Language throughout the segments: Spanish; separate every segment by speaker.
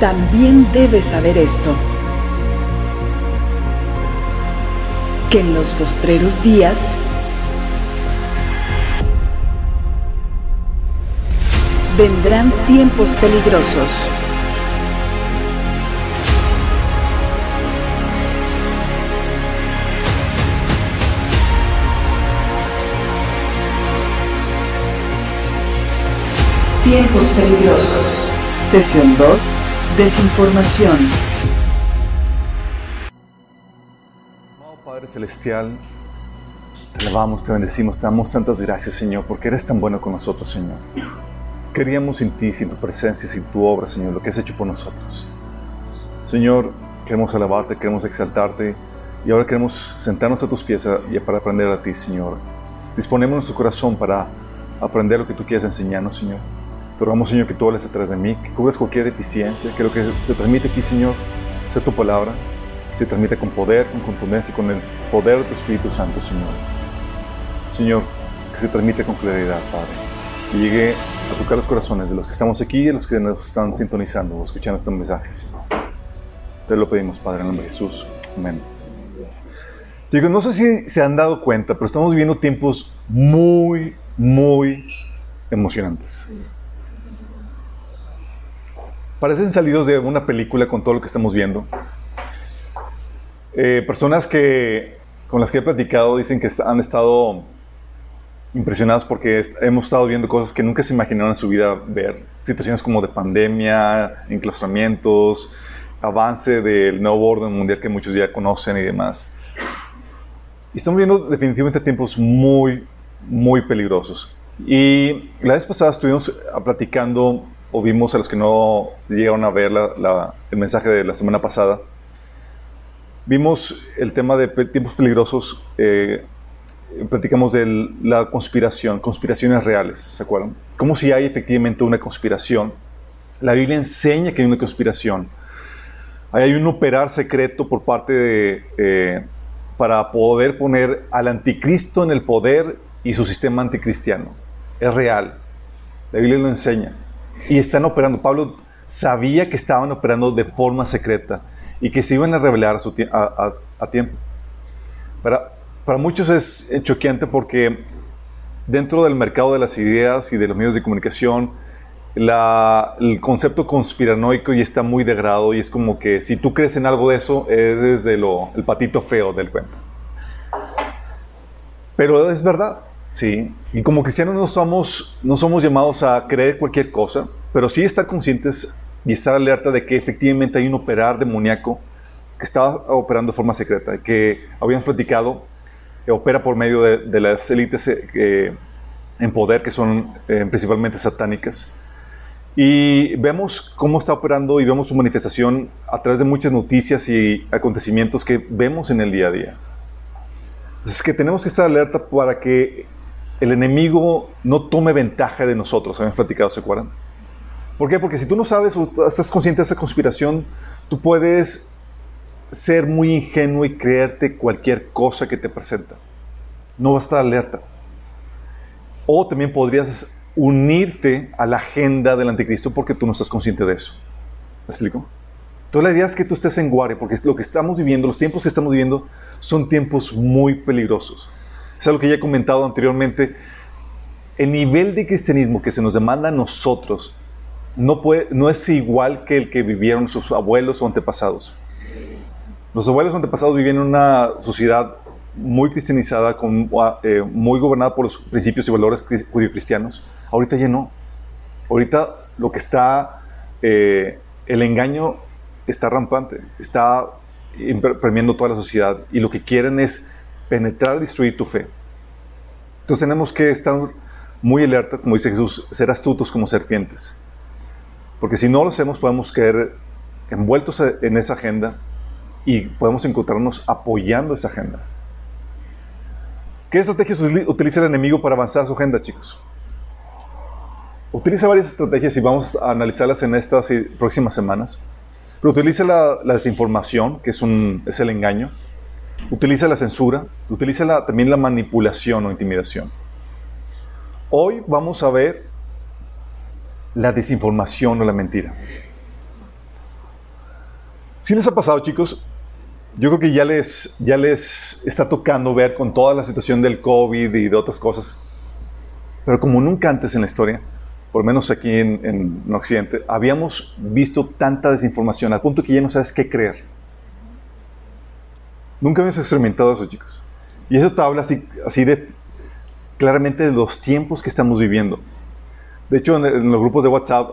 Speaker 1: también debes saber esto, que en los postreros días vendrán tiempos peligrosos. Tiempos peligrosos. Sesión 2. Desinformación.
Speaker 2: Amado Padre Celestial, te alabamos, te bendecimos, te damos tantas gracias, Señor, porque eres tan bueno con nosotros, Señor. Queríamos sin ti, sin tu presencia, sin tu obra, Señor, lo que has hecho por nosotros. Señor, queremos alabarte, queremos exaltarte y ahora queremos sentarnos a tus pies para aprender a ti, Señor. Disponemos nuestro corazón para aprender lo que tú quieres enseñarnos, Señor. Te rogamos, Señor, que tú hables detrás de mí, que cubras cualquier deficiencia, que lo que se transmite aquí, Señor, sea tu palabra, se transmite con poder, con contundencia y con el poder de tu Espíritu Santo, Señor. Señor, que se transmite con claridad, Padre. Que llegue a tocar los corazones de los que estamos aquí y de los que nos están sintonizando o escuchando estos mensajes, Señor. Te lo pedimos, Padre, en el nombre de Jesús. Amén. Chicos, no sé si se han dado cuenta, pero estamos viviendo tiempos muy, muy emocionantes. Parecen salidos de una película con todo lo que estamos viendo. Eh, personas que, con las que he platicado dicen que han estado impresionadas porque hemos estado viendo cosas que nunca se imaginaron en su vida ver. Situaciones como de pandemia, enclaustramientos, avance del nuevo orden mundial que muchos ya conocen y demás. Y estamos viendo definitivamente tiempos muy, muy peligrosos. Y la vez pasada estuvimos platicando o vimos a los que no llegaron a ver el mensaje de la semana pasada, vimos el tema de tiempos peligrosos, eh, platicamos de la conspiración, conspiraciones reales, ¿se acuerdan? Como si hay efectivamente una conspiración. La Biblia enseña que hay una conspiración. Hay un operar secreto por parte de, eh, para poder poner al anticristo en el poder y su sistema anticristiano. Es real. La Biblia lo enseña y están operando. Pablo sabía que estaban operando de forma secreta y que se iban a revelar a, su a, tiempo. Para, para muchos es choqueante porque dentro del mercado de las ideas y de los medios de comunicación, la, el concepto conspiranoico ya está muy degradado y es como que si tú crees en algo de eso, eres de lo, el patito feo del cuento. Pero es verdad. Sí, y como cristianos no somos, no somos llamados a creer cualquier cosa, pero sí estar conscientes y estar alerta de que efectivamente hay un operar demoníaco que está operando de forma secreta, que habían platicado, opera por medio de, las élites eh, en poder, que son eh, principalmente satánicas. Y vemos cómo está operando y vemos su manifestación a través de muchas noticias y acontecimientos que vemos en el día a día. Es que tenemos que estar alerta para que el enemigo no tome ventaja de nosotros. Habíamos platicado, ¿se acuerdan? ¿Por qué? Porque si tú no sabes o estás consciente de esa conspiración, tú puedes ser muy ingenuo y creerte cualquier cosa que te presenta. No vas a estar alerta. O también podrías unirte a la agenda del anticristo porque tú no estás consciente de eso. ¿Me explico? Entonces la idea es que tú estés en guardia porque lo que estamos viviendo, los tiempos que estamos viviendo, son tiempos muy peligrosos. Es algo que ya he comentado anteriormente. El nivel de cristianismo que se nos demanda a nosotros no, puede, no es igual que el que vivieron sus abuelos o antepasados. Los abuelos o antepasados vivían en una sociedad muy cristianizada, con, eh, muy gobernada por los principios y valores judío-cristianos. Ahorita ya no. Ahorita lo que está, eh, el engaño está rampante, está premiando toda la sociedad y lo que quieren es penetrar destruir tu fe. Entonces tenemos que estar muy alerta, como dice Jesús, ser astutos como serpientes. Porque si no lo hacemos, podemos caer envueltos en esa agenda y podemos encontrarnos apoyando esa agenda. ¿Qué estrategias utiliza el enemigo para avanzar su agenda, chicos? Utiliza varias estrategias y vamos a analizarlas en estas próximas semanas. Pero utiliza la, desinformación, que es, un, es el engaño utiliza la censura, utiliza también la manipulación o intimidación. Hoy vamos a ver la desinformación o la mentira. Si les ha pasado, chicos, yo creo que ya les, ya les está tocando ver con toda la situación del COVID y de otras cosas. Pero como nunca antes en la historia, por menos aquí en, en, Occidente, habíamos visto tanta desinformación al punto que ya no sabes qué creer. Nunca habíamos experimentado eso, chicos. Y eso te habla así, así de claramente de los tiempos que estamos viviendo. De hecho, en, los grupos de WhatsApp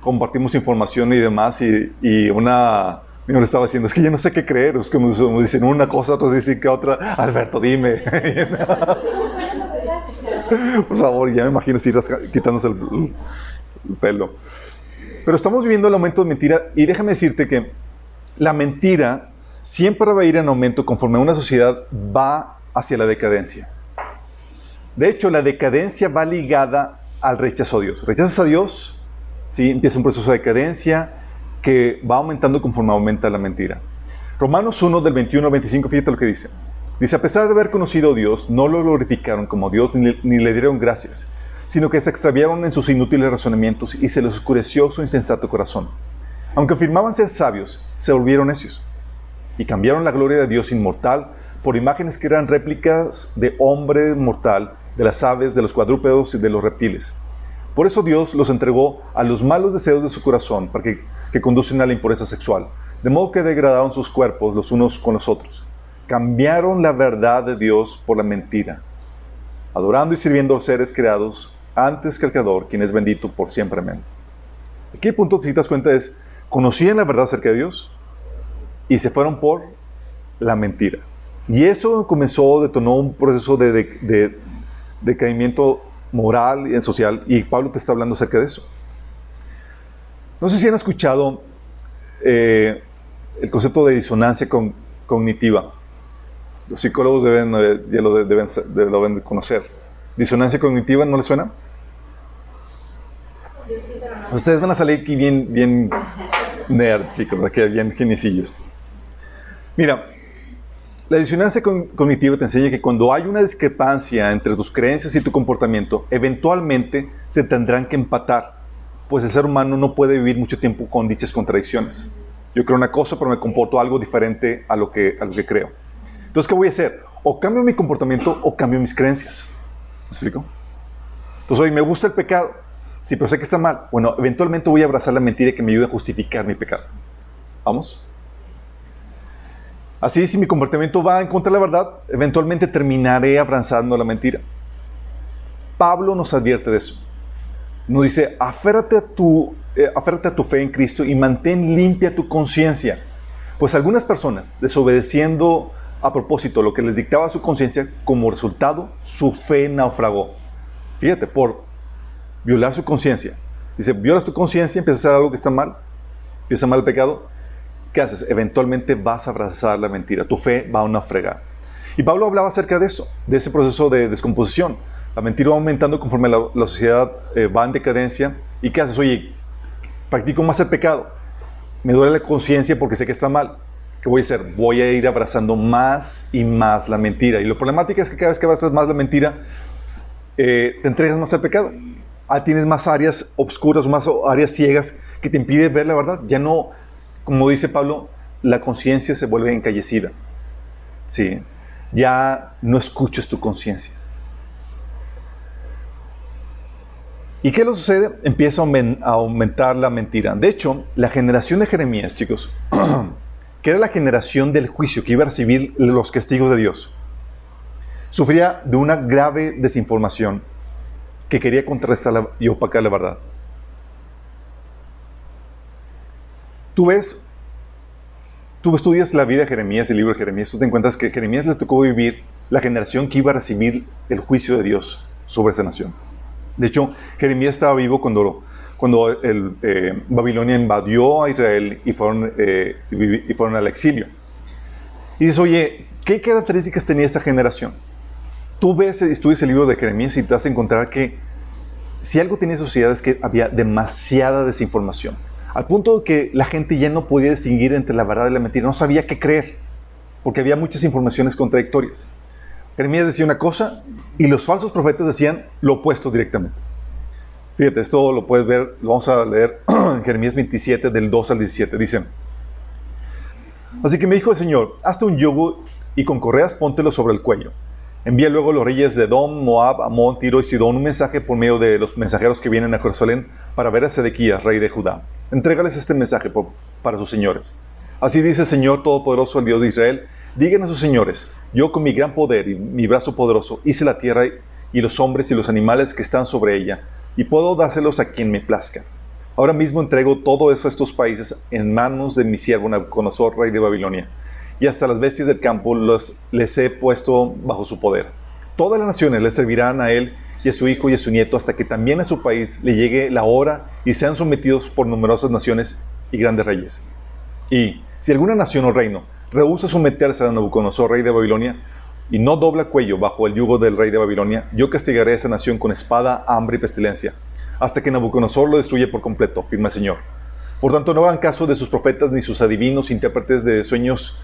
Speaker 2: compartimos información y demás y, y una me le estaba diciendo, es que yo no sé qué creer, es como dicen una cosa, otros dicen que otra. Alberto, dime. Por favor, ya me imagino si quitándose el, pelo. Pero estamos viviendo el aumento de mentira y déjame decirte que la mentira siempre va a ir en aumento conforme una sociedad va hacia la decadencia. De hecho, la decadencia va ligada al rechazo a Dios. Rechazas a Dios, ¿sí? empieza un proceso de decadencia, que va aumentando conforme aumenta la mentira. Romanos 1 del 21 al 25, fíjate lo que dice. Dice, a pesar de haber conocido a Dios, no lo glorificaron como Dios ni, le dieron gracias, sino que se extraviaron en sus inútiles razonamientos y se les oscureció su insensato corazón. Aunque afirmaban ser sabios, se volvieron necios y cambiaron la gloria de Dios inmortal por imágenes que eran réplicas de hombre mortal, de las aves, de los cuadrúpedos y de los reptiles. Por eso Dios los entregó a los malos deseos de su corazón para que que conducen a la impureza sexual, de modo que degradaron sus cuerpos los unos con los otros. Cambiaron la verdad de Dios por la mentira, adorando y sirviendo a los seres creados antes que el Creador, quien es bendito por siempre. Amén. Aquí el punto, si te das cuenta, es, conocían la verdad acerca de Dios y se fueron por la mentira. Y eso comenzó, detonó un proceso de, decaimiento moral y social, y Pablo te está hablando acerca de eso. No sé si han escuchado eh, el concepto de disonancia cognitiva. Los psicólogos deben, eh, ya lo deben, conocer. ¿Disonancia cognitiva no les suena? Ustedes van a salir aquí bien, bien nerds, chicos, aquí bien genicillos. Mira, la disonancia cognitiva te enseña que cuando hay una discrepancia entre tus creencias y tu comportamiento, eventualmente se tendrán que empatar pues el ser humano no puede vivir mucho tiempo con dichas contradicciones. Yo creo una cosa, pero me comporto algo diferente a lo que, a lo que creo. Entonces, ¿qué voy a hacer? O cambio mi comportamiento o cambio mis creencias. ¿Me explico? Entonces, hoy me gusta el pecado. Sí, pero sé que está mal. Bueno, eventualmente voy a abrazar la mentira que me ayude a justificar mi pecado. ¿Vamos? Así, si mi comportamiento va en contra de la verdad, eventualmente terminaré abrazando la mentira. Pablo nos advierte de eso nos dice, aférrate a, tu, eh, a tu fe en Cristo y mantén limpia tu conciencia. Pues algunas personas, desobedeciendo a propósito lo que les dictaba su conciencia, como resultado, su fe naufragó. Fíjate, por violar su conciencia. Dice, violas tu conciencia, empiezas a hacer algo que está mal, empieza mal el pecado. ¿Qué haces? Eventualmente vas a abrazar la mentira. Tu fe va a naufragar. Y Pablo hablaba acerca de eso, de ese proceso de descomposición. La mentira va aumentando conforme la, sociedad eh, va en decadencia. ¿Y qué haces? Oye, practico más el pecado. Me duele la conciencia porque sé que está mal. ¿Qué voy a hacer? Voy a ir abrazando más y más la mentira. Y lo problemático es que cada vez que abrazas más la mentira, eh, te entregas más al pecado. Ah, tienes más áreas obscuras, más áreas ciegas que te impiden ver la verdad. Ya no, como dice Pablo, la conciencia se vuelve encallecida. Sí. Ya no escuchas tu conciencia. ¿Y qué le sucede? Empieza a aumentar la mentira. De hecho, la generación de Jeremías, chicos, que era la generación del juicio que iba a recibir los castigos de Dios, sufría de una grave desinformación que quería contrarrestar y opacar la verdad. Tú ves, tú estudias la vida de Jeremías, el libro de Jeremías, tú te encuentras que Jeremías le tocó vivir la generación que iba a recibir el juicio de Dios sobre esa nación. De hecho, Jeremías estaba vivo cuando, cuando eh, Babilonia invadió a Israel y fueron, eh, y fueron al exilio. Y dices, oye, ¿qué características tenía esta generación? Tú ves, estudias el libro de Jeremías y te vas a encontrar que si algo tenía sociedad es que había demasiada desinformación. Al punto de que la gente ya no podía distinguir entre la verdad y la mentira, no sabía qué creer, porque había muchas informaciones contradictorias. Jeremías decía una cosa y los falsos profetas decían lo opuesto directamente. Fíjate, esto lo puedes ver, lo vamos a leer en Jeremías 27 del 2 al 17. Dicen, Así que me dijo el Señor, hazte un yugo y con correas póntelo sobre el cuello. Envía luego los reyes de Edom, Moab, Amón, Tiro y Sidón un mensaje por medio de los mensajeros que vienen a Jerusalén para ver a Sedequías, rey de Judá. Entrégales este mensaje para sus señores. Así dice el Señor Todopoderoso, el Dios de Israel. Digan a sus señores, yo con mi gran poder y mi brazo poderoso hice la tierra y los hombres y los animales que están sobre ella, y puedo dárselos a quien me plazca. Ahora mismo entrego todo eso a estos países en manos de mi siervo Nabucodonosor, rey de Babilonia y hasta las bestias del campo los, les he puesto bajo su poder. Todas las naciones le servirán a él y a su hijo y a su nieto hasta que también a su país le llegue la hora y sean sometidos por numerosas naciones y grandes reyes. Y si alguna nación o reino rehúsa someterse a Nabucodonosor, rey de Babilonia, y no dobla cuello bajo el yugo del rey de Babilonia, yo castigaré a esa nación con espada, hambre y pestilencia, hasta que Nabucodonosor lo destruya por completo, firma el Señor. Por tanto, no hagan caso de sus profetas ni sus adivinos, intérpretes de sueños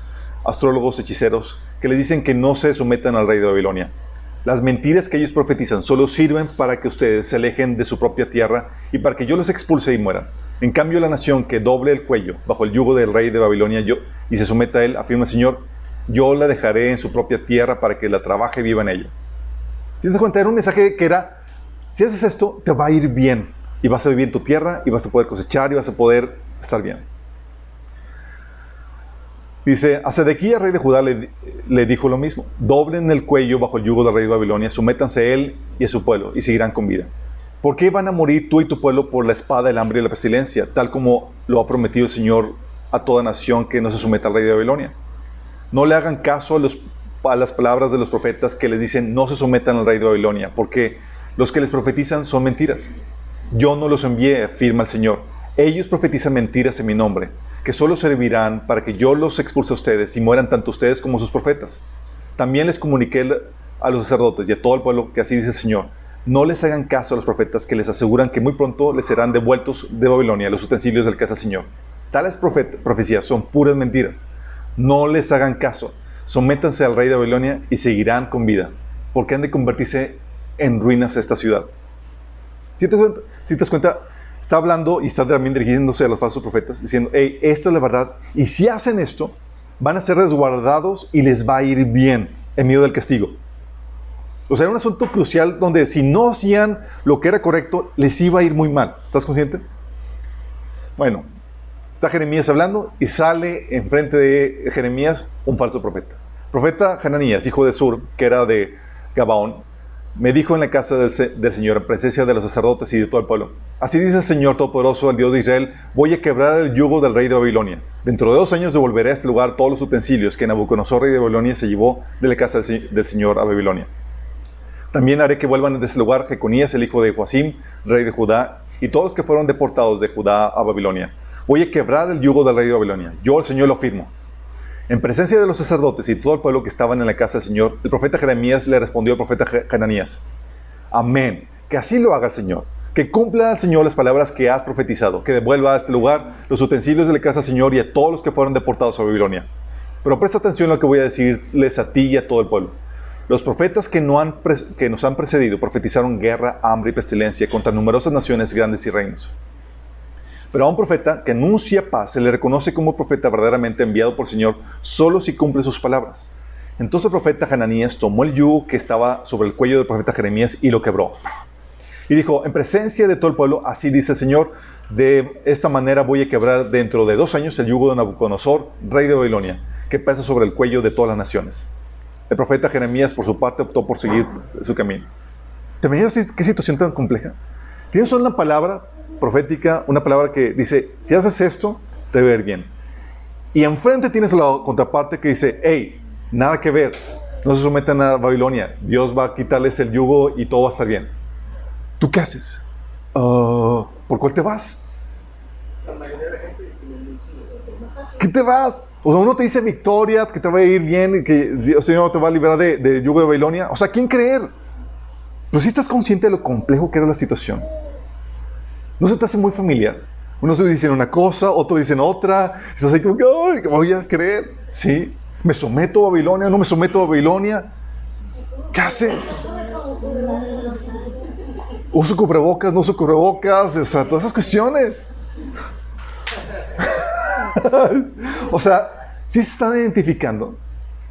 Speaker 2: astrólogos, hechiceros, que les dicen que no se sometan al rey de Babilonia. Las mentiras que ellos profetizan solo sirven para que ustedes se alejen de su propia tierra y para que yo los expulse y mueran. En cambio, la nación que doble el cuello bajo el yugo del rey de Babilonia yo, y se someta a él, afirma el Señor, yo la dejaré en su propia tierra para que la trabaje y viva en ella. Te cuenta, era un mensaje que era, si haces esto, te va a ir bien. Y vas a vivir en tu tierra, y vas a poder cosechar, y vas a poder estar bien. Dice, a Sedequía, rey de Judá, le, dijo lo mismo. Doblen el cuello bajo el yugo del rey de Babilonia, sométanse a él y a su pueblo, y seguirán con vida. ¿Por qué van a morir tú y tu pueblo por la espada, el hambre y la pestilencia, tal como lo ha prometido el Señor a toda nación que no se someta al rey de Babilonia? No le hagan caso a, a las palabras de los profetas que les dicen no se sometan al rey de Babilonia, porque los que les profetizan son mentiras. Yo no los envié, afirma el Señor. Ellos profetizan mentiras en mi nombre que solo servirán para que yo los expulse a ustedes y mueran tanto ustedes como sus profetas. También les comuniqué a los sacerdotes y a todo el pueblo que así dice el Señor. No les hagan caso a los profetas que les aseguran que muy pronto les serán devueltos de Babilonia los utensilios del casa del Señor. Tales profecías son puras mentiras. No les hagan caso. Sométanse al rey de Babilonia y seguirán con vida, porque han de convertirse en ruinas esta ciudad. Si te, si te das cuenta, está hablando y está también dirigiéndose a los falsos profetas, diciendo, hey, esta es la verdad, y si hacen esto, van a ser resguardados y les va a ir bien en medio del castigo. O sea, era un asunto crucial donde si no hacían lo que era correcto, les iba a ir muy mal. ¿Estás consciente? Bueno, está Jeremías hablando y sale enfrente de Jeremías un falso profeta. Profeta Hananías, hijo de Sur, que era de Gabaón, me dijo en la casa del, Señor, en presencia de los sacerdotes y de todo el pueblo, así dice el Señor Todopoderoso, el Dios de Israel, voy a quebrar el yugo del rey de Babilonia. Dentro de dos años devolveré a este lugar todos los utensilios que Nabucodonosor, rey de Babilonia, se llevó de la casa del, Señor a Babilonia. También haré que vuelvan de ese lugar Jeconías, el hijo de Joacim, rey de Judá, y todos los que fueron deportados de Judá a Babilonia. Voy a quebrar el yugo del rey de Babilonia. Yo, el Señor, lo firmo. En presencia de los sacerdotes y todo el pueblo que estaban en la casa del Señor, el profeta Jeremías le respondió al profeta Hananías, Amén, que así lo haga el Señor, que cumpla al Señor las palabras que has profetizado, que devuelva a este lugar los utensilios de la casa del Señor y a todos los que fueron deportados a Babilonia. Pero presta atención a lo que voy a decirles a ti y a todo el pueblo. Los profetas que, no han que nos han precedido profetizaron guerra, hambre y pestilencia contra numerosas naciones grandes y reinos. Pero a un profeta que anuncia paz se le reconoce como profeta verdaderamente enviado por el Señor solo si cumple sus palabras. Entonces el profeta Hananías tomó el yugo que estaba sobre el cuello del profeta Jeremías y lo quebró. Y dijo, en presencia de todo el pueblo, así dice el Señor, de esta manera voy a quebrar dentro de dos años el yugo de Nabucodonosor, rey de Babilonia, que pesa sobre el cuello de todas las naciones. El profeta Jeremías, por su parte, optó por seguir su camino. ¿Te imaginas qué situación tan compleja? Tienes una palabra profética, una palabra que dice, si haces esto, te va bien. Y enfrente tienes la contraparte que dice, hey, nada que ver, no se sometan a Babilonia, Dios va a quitarles el yugo y todo va a estar bien. ¿Tú qué haces? Ah, ¿Por cuál te vas? ¿Qué te vas? O sea, uno te dice victoria, que te va a ir bien, que el Señor te va a liberar de, de yugo de Babilonia. O sea, ¿quién creer? Pero si estás consciente de lo complejo que era la situación. ¿No se te hace muy familiar? Unos dicen una cosa, otros dicen otra. Estás ahí como ay, voy a creer. Sí, me someto a Babilonia, no me someto a Babilonia. ¿Qué haces? Uso cubrebocas, no uso cubrebocas, o sea, todas esas cuestiones. o sea, si se están identificando,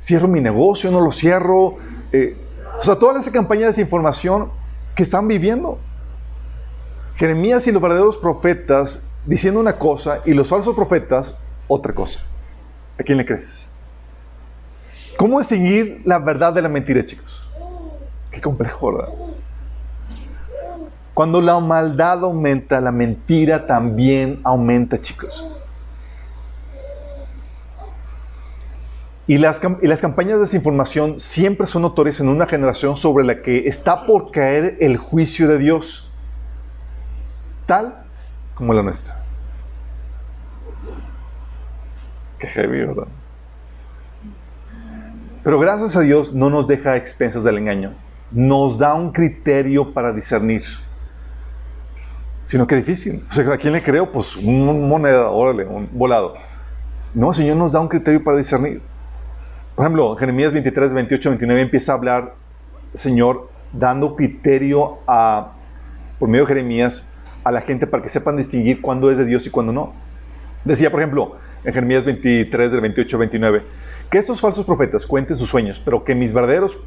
Speaker 2: cierro mi negocio, no lo cierro, eh, o sea, todas las campañas de desinformación que están viviendo. Jeremías y los verdaderos profetas diciendo una cosa y los falsos profetas otra cosa. ¿A quién le crees? ¿Cómo distinguir la verdad de la mentira, chicos? Qué complejo, ¿verdad? Cuando la maldad aumenta, la mentira también aumenta, chicos. Y las, y las, campañas de desinformación siempre son notorias en una generación sobre la que está por caer el juicio de Dios, tal como la nuestra. Qué heavy, ¿verdad? Pero gracias a Dios no nos deja a expensas del engaño. Nos da un criterio para discernir sino que difícil. O sea, ¿a quién le creo? Pues un moneda, órale, un volado. No, el Señor nos da un criterio para discernir. Por ejemplo, Jeremías 23, 28, 29 empieza a hablar, Señor, dando criterio por medio de Jeremías a la gente para que sepan distinguir cuándo es de Dios y cuándo no. Decía, por ejemplo, en Jeremías 23, del 28 29, que estos falsos profetas cuenten sus sueños, pero que mis verdaderos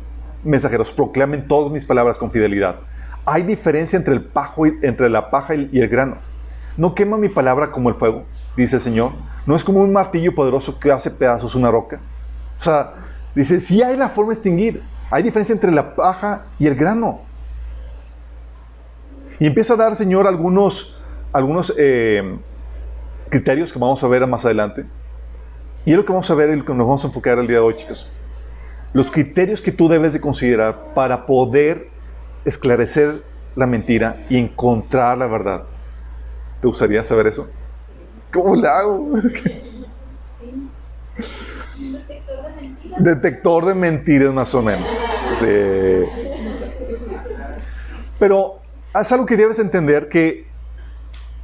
Speaker 2: mensajeros proclamen todas mis palabras con fidelidad hay diferencia entre, el pajo y, entre la paja y el grano. No quema mi palabra como el fuego, dice el Señor. No es como un martillo poderoso que hace pedazos una roca. O sea, dice, si hay la forma de extinguir. Hay diferencia entre la paja y el grano. Y empieza a dar, Señor, algunos, algunos eh, criterios que vamos a ver más adelante. Y es lo que vamos a ver y lo que nos vamos a enfocar el día de hoy, chicos. Los criterios que tú debes de considerar para poder esclarecer la mentira y encontrar la verdad. ¿Te gustaría saber eso? ¿Cómo lo hago? Detector de mentiras, más o menos. Sí. Pero es algo que debes entender que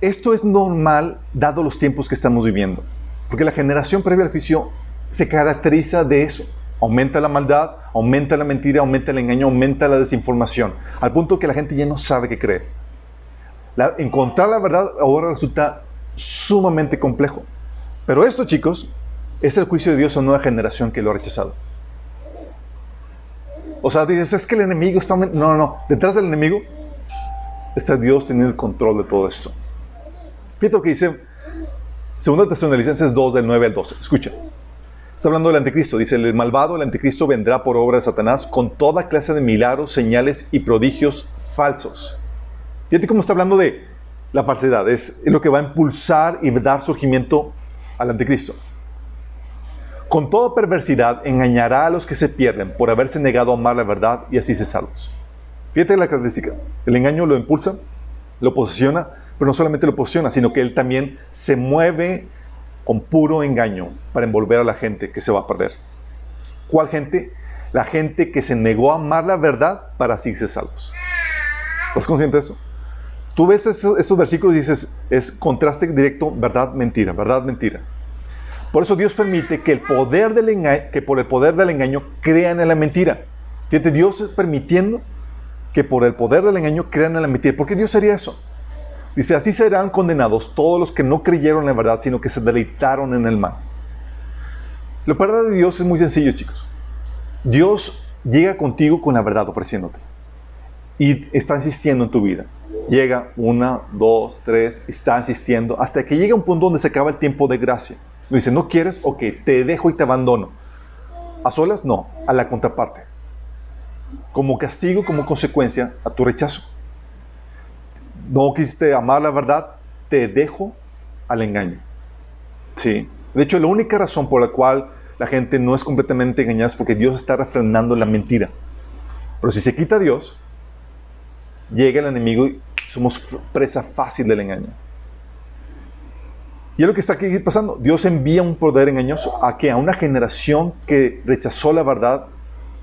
Speaker 2: esto es normal dado los tiempos que estamos viviendo. Porque la generación previa al juicio se caracteriza de eso. Aumenta la maldad, aumenta la mentira, aumenta el engaño, aumenta la desinformación, al punto que la gente ya no sabe qué creer. encontrar la verdad ahora resulta sumamente complejo. Pero esto, chicos, es el juicio de Dios a una generación que lo ha rechazado. O sea, dices, es que el enemigo está... No, no, no. Detrás del enemigo está Dios teniendo el control de todo esto. Fíjate lo que dice 2 Tesalonicenses 2, del 9 al 12. Escucha. Está hablando del anticristo. Dice, el malvado, el anticristo, vendrá por obra de Satanás con toda clase de milagros, señales y prodigios falsos. Fíjate cómo está hablando de la falsedad. Es lo que va a impulsar y dar surgimiento al anticristo. Con toda perversidad engañará a los que se pierden por haberse negado a amar la verdad y así se salvos. Fíjate la característica. El engaño lo impulsa, lo posiciona, pero no solamente lo posiciona, sino que él también se mueve con puro engaño para envolver a la gente que se va a perder. ¿Cuál gente? La gente que se negó a amar la verdad para así ser salvos. ¿Estás consciente de eso? Tú ves estos, versículos y dices, es contraste directo, verdad, mentira, verdad, mentira. Por eso Dios permite que, el poder del engaño, que por el poder del engaño crean en la mentira. Fíjate, Dios es permitiendo que por el poder del engaño crean en la mentira. ¿Por qué Dios haría eso? Dice, así serán condenados todos los que no creyeron en la verdad, sino que se deleitaron en el mal. La verdad de Dios es muy sencillo, chicos. Dios llega contigo con la verdad ofreciéndote. Y está insistiendo en tu vida. Llega una, dos, tres, está insistiendo, hasta que llega un punto donde se acaba el tiempo de gracia. Dice, ¿no quieres? Ok, te dejo y te abandono. ¿A solas? No, a la contraparte. Como castigo, como consecuencia a tu rechazo no quisiste amar la verdad, te dejo al engaño. Sí. De hecho, la única razón por la cual la gente no es completamente engañada es porque Dios está refrenando la mentira. Pero si se quita Dios, llega el enemigo y somos presa fácil del engaño. Y es lo que está aquí pasando. Dios envía un poder engañoso a que a una generación que rechazó la verdad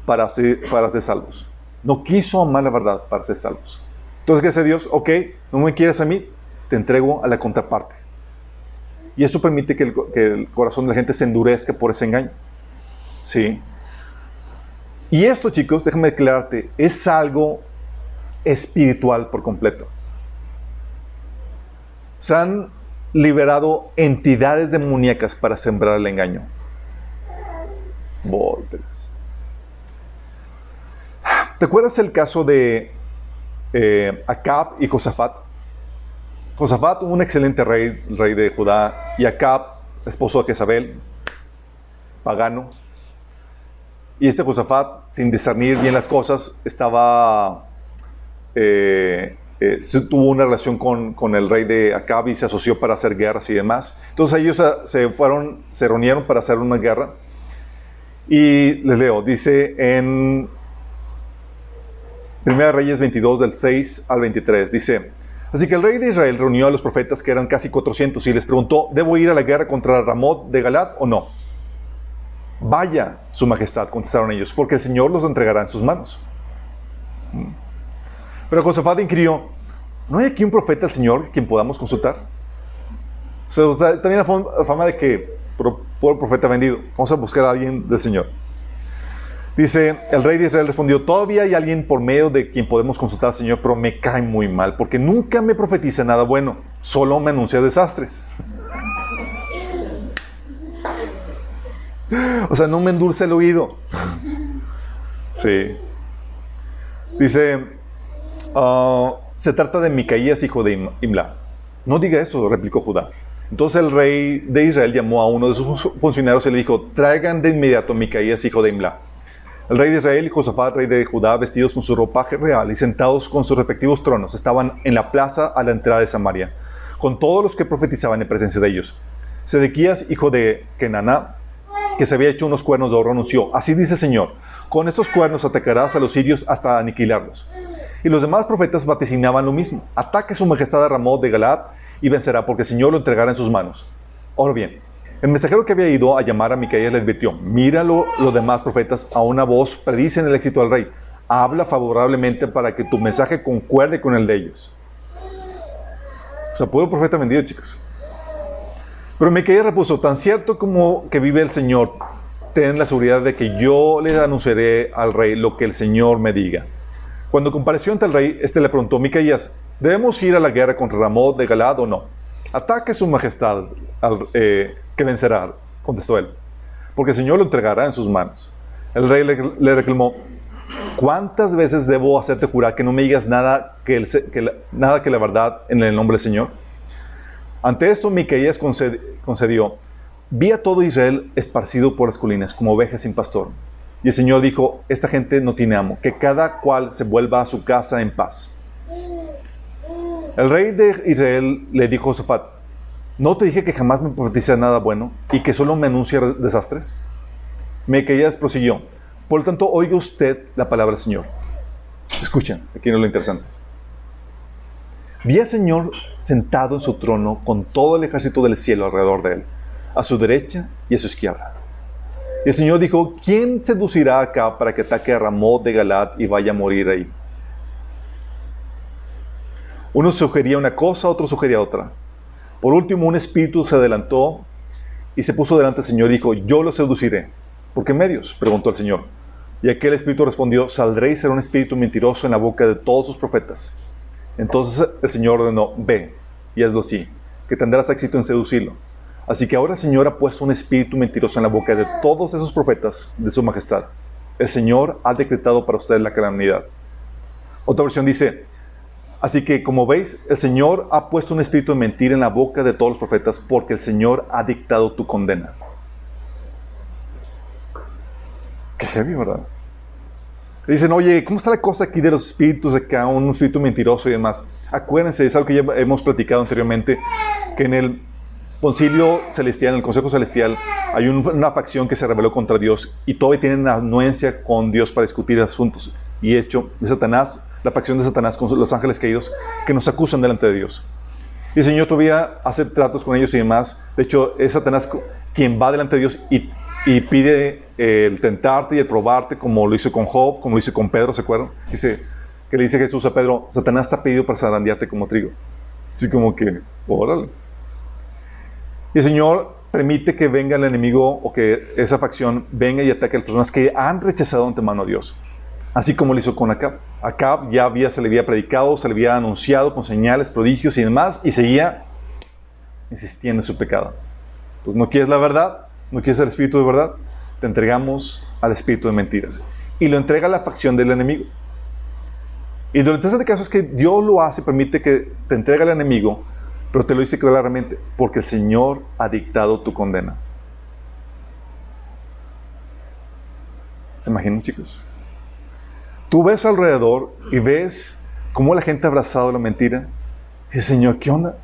Speaker 2: para ser, para ser salvos. No quiso amar la verdad para ser salvos. Entonces, ¿qué hace Dios? Ok, no me quieres a mí, te entrego a la contraparte. Y eso permite que el, corazón de la gente se endurezca por ese engaño. Sí. Y esto, chicos, déjame declararte, es algo espiritual por completo. Se han liberado entidades demoníacas para sembrar el engaño. ¿Te acuerdas el caso de eh, Acab y Josafat? Josafat, un excelente rey, rey de Judá, y Acab, esposo de Jezabel, pagano. Y este Josafat, sin discernir bien las cosas, estaba eh, eh, tuvo una relación con, con, el rey de Acab y se asoció para hacer guerras y demás. Entonces ellos se fueron, se reunieron para hacer una guerra. Y les leo, dice en 1 Reyes 22 del 6 al 23, dice, así que el rey de Israel reunió a los profetas que eran casi 400 y les preguntó, ¿debo ir a la guerra contra Ramot de Galat o no? Vaya, su majestad, contestaron ellos, porque el Señor los entregará en sus manos. Mm. Pero Josafat inquirió, ¿no hay aquí un profeta del Señor quien podamos consultar? O sea, también la fama de que por, profeta vendido. Vamos a buscar a alguien del Señor. Dice, el rey de Israel respondió, todavía hay alguien por medio de quien podemos consultar al Señor, pero me cae muy mal, porque nunca me profetiza nada bueno, solo me anuncia desastres. O sea, no me endulce el oído. Sí. Dice, Ah, se trata de Micaías, hijo de Imla. No diga eso, replicó Judá. Entonces el rey de Israel llamó a uno de sus funcionarios y le dijo, traigan de inmediato a Micaías, hijo de Imla. El rey de Israel y Josafat, rey de Judá, vestidos con su ropaje real y sentados con sus respectivos tronos, estaban en la plaza a la entrada de Samaria, con todos los que profetizaban en presencia de ellos. Sedequías, hijo de Kenaná, que se había hecho unos cuernos de oro, anunció, así dice el Señor, con estos cuernos atacarás a los sirios hasta aniquilarlos. Y los demás profetas vaticinaban lo mismo. Ataque su majestad a Ramón de Galad y vencerá porque el Señor lo entregará en sus manos. Ahora bien, el mensajero que había ido a llamar a Micaías le advirtió, míralo los demás profetas a una voz predicen el éxito del rey. Habla favorablemente para que tu mensaje concuerde con el de ellos. O sea, profeta vendido, chicos. Pero Micaías repuso, tan cierto como que vive el Señor, ten la seguridad de que yo le anunciaré al rey lo que el Señor me diga. Cuando compareció ante el rey, este le preguntó, Micaías, ¿debemos ir a la guerra contra Ramón de Galad o no? Ataque su majestad, eh, que vencerá, contestó él, porque el Señor lo entregará en sus manos. El rey le, reclamó, ¿cuántas veces debo hacerte jurar que no me digas nada que, nada que la verdad en el nombre del Señor? Ante esto, Micaías concedió, vi a todo Israel esparcido por las colinas como ovejas sin pastor. Y el Señor dijo, esta gente no tiene amo, que cada cual se vuelva a su casa en paz. El rey de Israel le dijo a Josafat, ¿no te dije que jamás me profetice nada bueno y que solo me anuncia desastres? Micaías prosiguió, por lo tanto, oiga usted la palabra del Señor. Escuchen, aquí no es lo interesante. Vi al Señor sentado en su trono con todo el ejército del cielo alrededor de él, a su derecha y a su izquierda. Y el Señor dijo, ¿quién seducirá acá para que ataque a Ramot de Galat y vaya a morir ahí? Uno sugería una cosa, otro sugería otra. Por último, un espíritu se adelantó y se puso delante del Señor y dijo, yo lo seduciré. ¿Por qué medios? preguntó el Señor. Y aquel espíritu respondió, saldré y será un espíritu mentiroso en la boca de todos sus profetas. Entonces el Señor ordenó, ve y hazlo así, que tendrás éxito en seducirlo. Así que ahora el Señor ha puesto un espíritu mentiroso en la boca de todos esos profetas de su majestad. El Señor ha decretado para ustedes la calamidad. Otra versión dice, así que como veis, el Señor ha puesto un espíritu de mentira en la boca de todos los profetas porque el Señor ha dictado tu condena. Qué heavy, ¿verdad? Dicen, oye, ¿cómo está la cosa aquí de los espíritus cada un espíritu mentiroso y demás? Acuérdense, es algo que ya hemos platicado anteriormente, que en el concilio celestial, en el consejo celestial, hay una facción que se rebeló contra Dios y todavía tienen anuencia con Dios para discutir asuntos. Y hecho, de Satanás, la facción de Satanás con los ángeles caídos, que nos acusan delante de Dios. Y el Señor todavía hace tratos con ellos y demás. De hecho, es Satanás quien va delante de Dios y, pide el tentarte y el probarte, como lo hizo con Job, como lo hizo con Pedro, ¿se acuerdan? Dice, que le dice Jesús a Pedro, Satanás está pedido para zarandearte como trigo. Así como que, órale. Y el Señor permite que venga el enemigo o que esa facción venga y ataque a las personas que han rechazado antemano a Dios. Así como lo hizo con Acab. Acab ya había, se le había predicado, se le había anunciado con señales, prodigios y demás, y seguía insistiendo en su pecado. Pues no quieres la verdad, no quieres el espíritu de verdad, te entregamos al espíritu de mentiras. Y lo entrega a la facción del enemigo. Y lo interesante caso es que Dios lo hace, permite que te entregue al enemigo, pero te lo dice claramente, porque el Señor ha dictado tu condena. ¿Se imaginan, chicos? Tú ves alrededor y ves cómo la gente ha abrazado la mentira. Dice, Señor, ¿qué onda?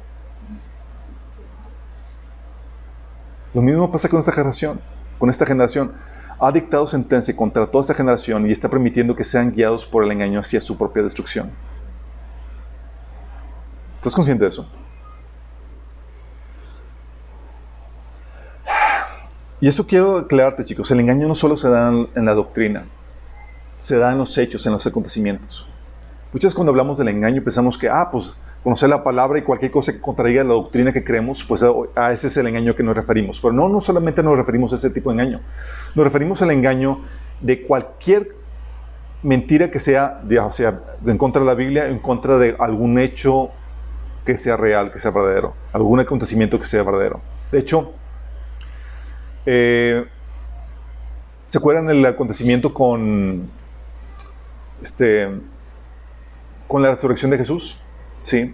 Speaker 2: Lo mismo pasa con esta generación, con esta generación. Ha dictado sentencia contra toda esta generación y está permitiendo que sean guiados por el engaño hacia su propia destrucción. ¿Estás consciente de eso? Y eso quiero aclararte, chicos. El engaño no solo se da en la doctrina, se da en los hechos, en los acontecimientos. Muchas veces cuando hablamos del engaño pensamos que, ah, pues conocer la palabra y cualquier cosa que contradiga la doctrina que creemos, pues a ese es el engaño que nos referimos. Pero no, no solamente nos referimos a ese tipo de engaño, nos referimos al engaño de cualquier mentira que sea, sea en contra de la Biblia, en contra de algún hecho que sea real, que sea verdadero, algún acontecimiento que sea verdadero. De hecho, eh, ¿se acuerdan el acontecimiento con, este, con la resurrección de Jesús? Sí.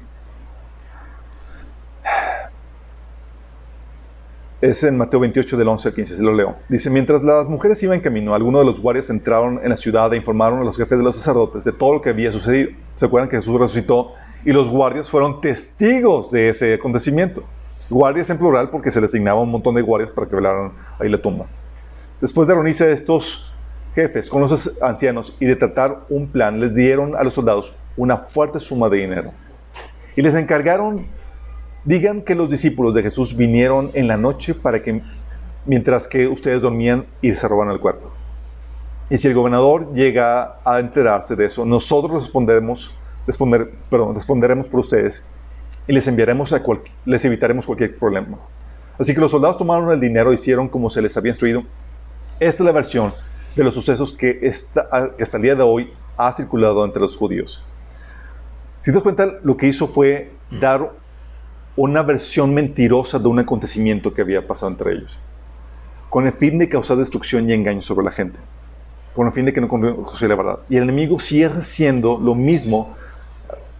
Speaker 2: Es en Mateo 28 del 11 al 15, se lo leo. Dice, mientras las mujeres iban en camino, algunos de los guardias entraron en la ciudad e informaron a los jefes de los sacerdotes de todo lo que había sucedido. ¿Se acuerdan que Jesús resucitó? Y los guardias fueron testigos de ese acontecimiento. Guardias en plural porque se les asignaba un montón de guardias para que velaran ahí la tumba. Después de reunirse estos jefes con los ancianos y de tratar un plan, les dieron a los soldados una fuerte suma de dinero y les encargaron, digan que los discípulos de Jesús vinieron en la noche para que, mientras que ustedes dormían y se roban el cuerpo. Y si el gobernador llega a enterarse de eso, nosotros responderemos, responder, perdón, responderemos por ustedes y les enviaremos les evitaremos cualquier problema. Así que los soldados tomaron el dinero e hicieron como se les había instruido. Esta es la versión de los sucesos que, que hasta el día de hoy ha circulado entre los judíos. Si te das cuenta, lo que hizo fue dar una versión mentirosa de un acontecimiento que había pasado entre ellos, con el fin de causar destrucción y engaño sobre la gente, con el fin de que no conociera la verdad. Y el enemigo sigue haciendo lo mismo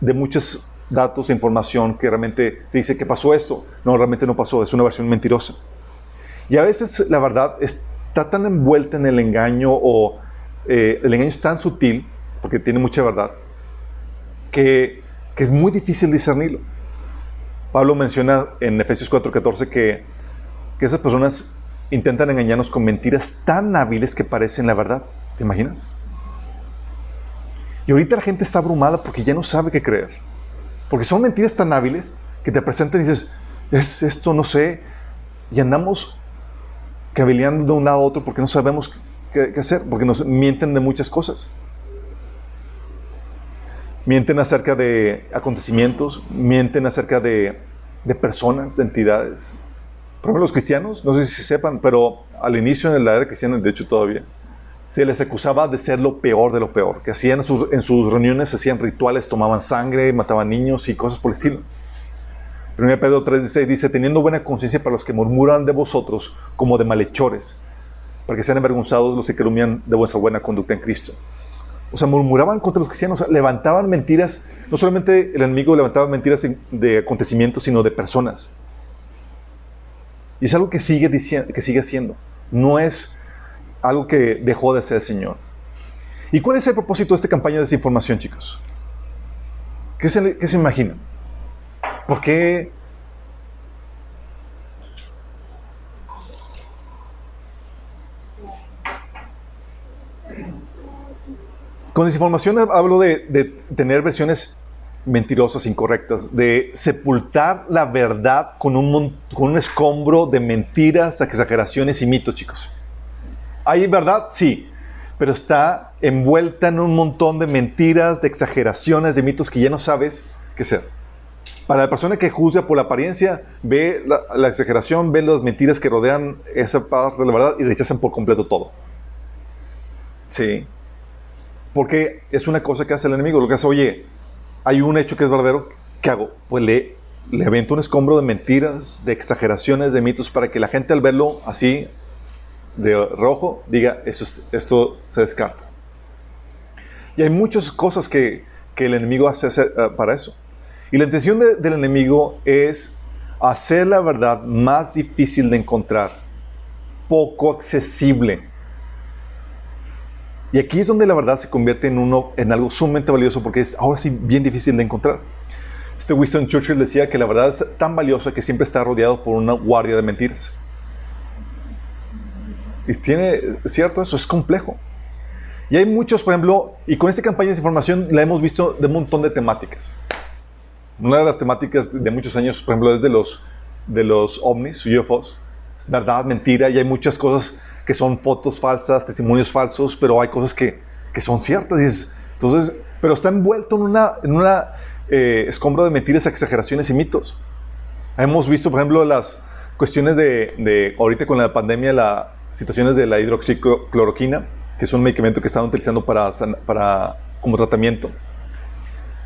Speaker 2: de muchos datos e información que realmente te dice que pasó esto. No, realmente no pasó, es una versión mentirosa. Y a veces la verdad está tan envuelta en el engaño o eh, el engaño es tan sutil, porque tiene mucha verdad, que, es muy difícil discernirlo. Pablo menciona en Efesios 4:14 que, que esas personas intentan engañarnos con mentiras tan hábiles que parecen la verdad. ¿Te imaginas? Y ahorita la gente está abrumada porque ya no sabe qué creer. Porque son mentiras tan hábiles que te presentan y dices, es esto, no sé. Y andamos cabeleando de un lado a otro porque no sabemos qué hacer, porque nos mienten de muchas cosas. Mienten acerca de acontecimientos, mienten acerca de, personas, de entidades. Por ejemplo, los cristianos, no sé si sepan, pero al inicio de la era cristiana, de hecho todavía, se les acusaba de ser lo peor de lo peor, que hacían en sus reuniones, hacían rituales, tomaban sangre, mataban niños y cosas por el estilo. 1 Pedro 3:16 dice, teniendo buena conciencia para los que murmuran de vosotros como de malhechores, para que sean avergonzados los que calumnian de vuestra buena conducta en Cristo o sea, murmuraban contra los cristianos, levantaban mentiras, no solamente el enemigo levantaba mentiras de acontecimientos, sino de personas. Y es algo que sigue, diciendo, que sigue haciendo. No es algo que dejó de ser el Señor. ¿Y cuál es el propósito de esta campaña de desinformación, chicos? ¿Qué se, qué se imaginan? ¿Por qué Con desinformación hablo de, tener versiones mentirosas, incorrectas, de sepultar la verdad con un, con un escombro de mentiras, exageraciones y mitos, chicos. ¿Hay verdad? Sí, pero está envuelta en un montón de mentiras, de exageraciones, de mitos que ya no sabes qué ser. Para la persona que juzga por la apariencia, ve la, exageración, ve las mentiras que rodean esa parte de la verdad y rechazan por completo todo. Sí. Porque es una cosa que hace el enemigo. Lo que hace, oye, hay un hecho que es verdadero, ¿qué hago? Pues le, le avento un escombro de mentiras, de exageraciones, de mitos, para que la gente al verlo así de rojo, diga, esto, esto se descarta. Y hay muchas cosas que, que el enemigo hace, eh, para eso. Y la intención del enemigo es hacer la verdad más difícil de encontrar, poco accesible. Y aquí es donde la verdad se convierte en, uno, en algo sumamente valioso porque es ahora sí bien difícil de encontrar. Este Winston Churchill decía que la verdad es tan valiosa que siempre está rodeado por una guardia de mentiras. Y tiene, cierto, eso es complejo. Y hay muchos, por ejemplo, y con esta campaña de información la hemos visto de un montón de temáticas. Una de las temáticas de muchos años, por ejemplo, es de los, de los ovnis, UFOs. verdad, mentira, y hay muchas cosas que son fotos falsas, testimonios falsos, pero hay cosas que, que son ciertas. entonces, pero está envuelto en una, en una eh, escombro de mentiras, exageraciones y mitos. Hemos visto, por ejemplo, las cuestiones de, de ahorita con la pandemia, las situaciones de la hidroxicloroquina, que es un medicamento que están utilizando para, para, como tratamiento.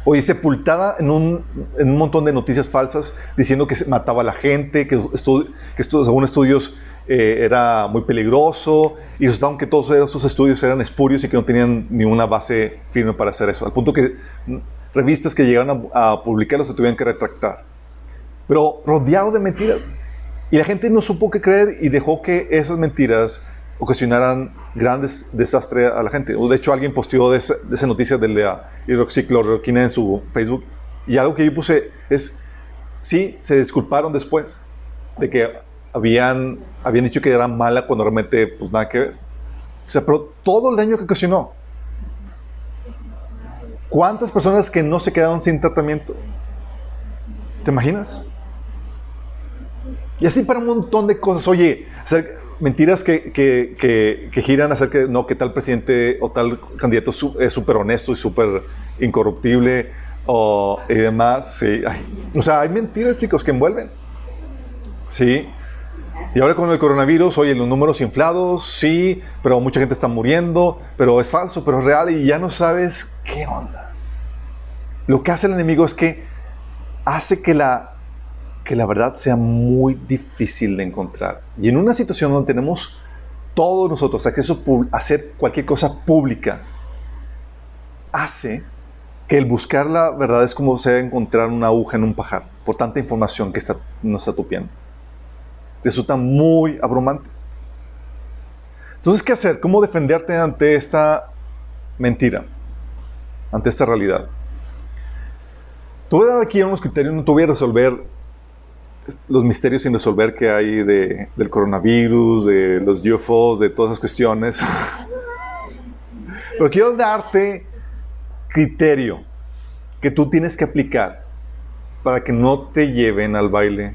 Speaker 2: Hoy sepultada en un, en un, montón de noticias falsas diciendo que mataba a la gente, que, que según estudios eh, era muy peligroso y resultaron que todos esos estudios eran espurios y que no tenían ninguna base firme para hacer eso. Al punto que revistas que llegaron a, a publicarlo se tuvieron que retractar. Pero rodeado de mentiras. Y la gente no supo qué creer y dejó que esas mentiras ocasionaran grandes desastres a la gente. De hecho, alguien posteó de esa, noticia de la hidroxicloroquina en su Facebook. Y algo que yo puse es, sí, se disculparon después de que habían, habían dicho que era mala cuando realmente, pues nada que ver. O sea, pero todo el daño que ocasionó. ¿Cuántas personas que no se quedaron sin tratamiento? ¿Te imaginas? Y así para un montón de cosas. Oye, mentiras que, que, que, giran acerca de no, que tal presidente o tal candidato es súper honesto y súper incorruptible o, y demás. Sí. o sea, hay mentiras, chicos, que envuelven. Sí. Y ahora con el coronavirus, oye, los números inflados, sí, pero mucha gente está muriendo, pero es falso, pero es real y ya no sabes qué onda. Lo que hace el enemigo es que hace que la que la verdad sea muy difícil de encontrar. Y en una situación donde tenemos todos nosotros acceso a hacer cualquier cosa pública, hace que el buscar la verdad es como sea encontrar una aguja en un pajar, por tanta información que está, nos está tupiendo. Resulta muy abrumante. Entonces, ¿qué hacer? ¿Cómo defenderte ante esta mentira? Ante esta realidad. Te voy a dar aquí unos criterios, no te voy a resolver los misterios sin resolver que hay de, del coronavirus, de los UFOs, de todas esas cuestiones. Pero quiero darte criterio que tú tienes que aplicar para que no te lleven al baile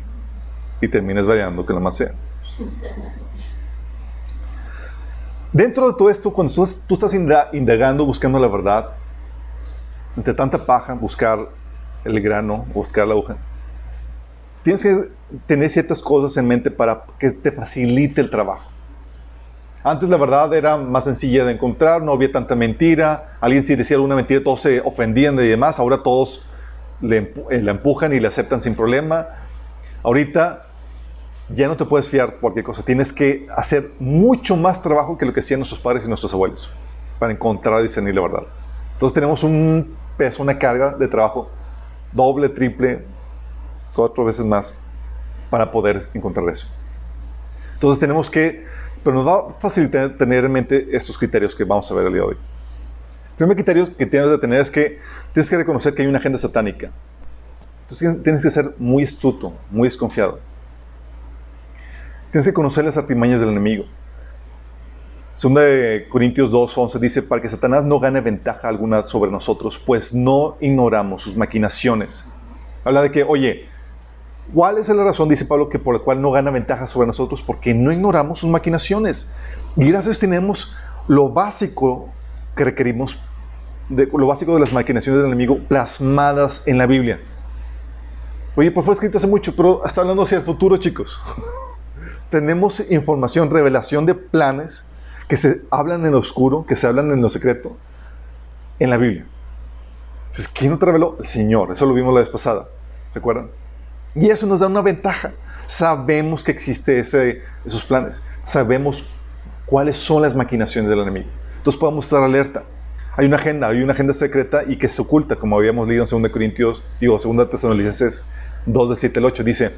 Speaker 2: y termines bailando con la más fea. Dentro de todo esto, cuando tú, tú estás indagando, buscando la verdad, entre tanta paja, buscar el grano, buscar la aguja, tienes que tener ciertas cosas en mente para que te facilite el trabajo. Antes la verdad era más sencilla de encontrar, no había tanta mentira. Alguien si decía alguna mentira, todos se ofendían y demás. Ahora todos la empujan y le aceptan sin problema. Ahorita ya no te puedes fiar cualquier cosa. Tienes que hacer mucho más trabajo que lo que hacían nuestros padres y nuestros abuelos para encontrar y discernir la verdad. Entonces tenemos un peso, una carga de trabajo doble, triple, cuatro veces más para poder encontrar eso. Entonces tenemos que, pero nos va a facilitar tener en mente estos criterios que vamos a ver el día de hoy. El primer criterio que tienes que tener es que tienes que reconocer que hay una agenda satánica. Entonces tienes que ser muy astuto, muy desconfiado. Tienes que conocer las artimañas del enemigo. Segunda de Corintios 2.11 dice, para que Satanás no gane ventaja alguna sobre nosotros, pues no ignoramos sus maquinaciones. Habla de que, oye, ¿Cuál es la razón, dice Pablo, que por la cual no gana ventaja sobre nosotros? Porque no ignoramos sus maquinaciones. Y gracias tenemos lo básico que requerimos, de, lo básico de las maquinaciones del enemigo plasmadas en la Biblia. Oye, pues fue escrito hace mucho, pero está hablando hacia el futuro, chicos. tenemos información, revelación de planes que se hablan en lo oscuro, que se hablan en lo secreto, en la Biblia. Entonces, ¿quién no te reveló? El Señor. Eso lo vimos la vez pasada. ¿Se acuerdan? Y eso nos da una ventaja. Sabemos que existen esos planes. Sabemos cuáles son las maquinaciones del enemigo. Entonces podemos estar alerta. Hay una agenda, hay una agenda secreta y que se oculta, como habíamos leído en 2 Corintios, digo, 2 Tesalonicenses 2 del 7 al 8, dice,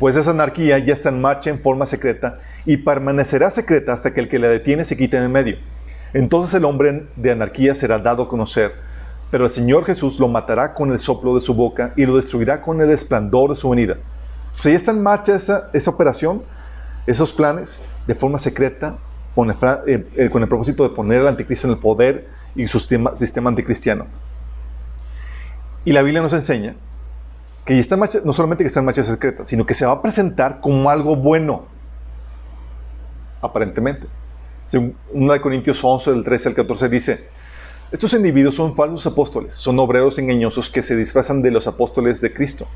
Speaker 2: pues esa anarquía ya está en marcha en forma secreta y permanecerá secreta hasta que el que la detiene se quite en el medio. Entonces el hombre de anarquía será dado a conocer, pero el Señor Jesús lo matará con el soplo de su boca y lo destruirá con el esplendor de su venida. O sea, ya está en marcha esa, operación, esos planes, de forma secreta, con el, eh, eh, con el propósito de poner al anticristo en el poder y su sistema anticristiano. Y la Biblia nos enseña que marcha, no solamente que está en marcha secreta, sino que se va a presentar como algo bueno, aparentemente. Según 1 Corintios 11, del 13 al 14 dice, estos individuos son falsos apóstoles, son obreros engañosos que se disfrazan de los apóstoles de Cristo.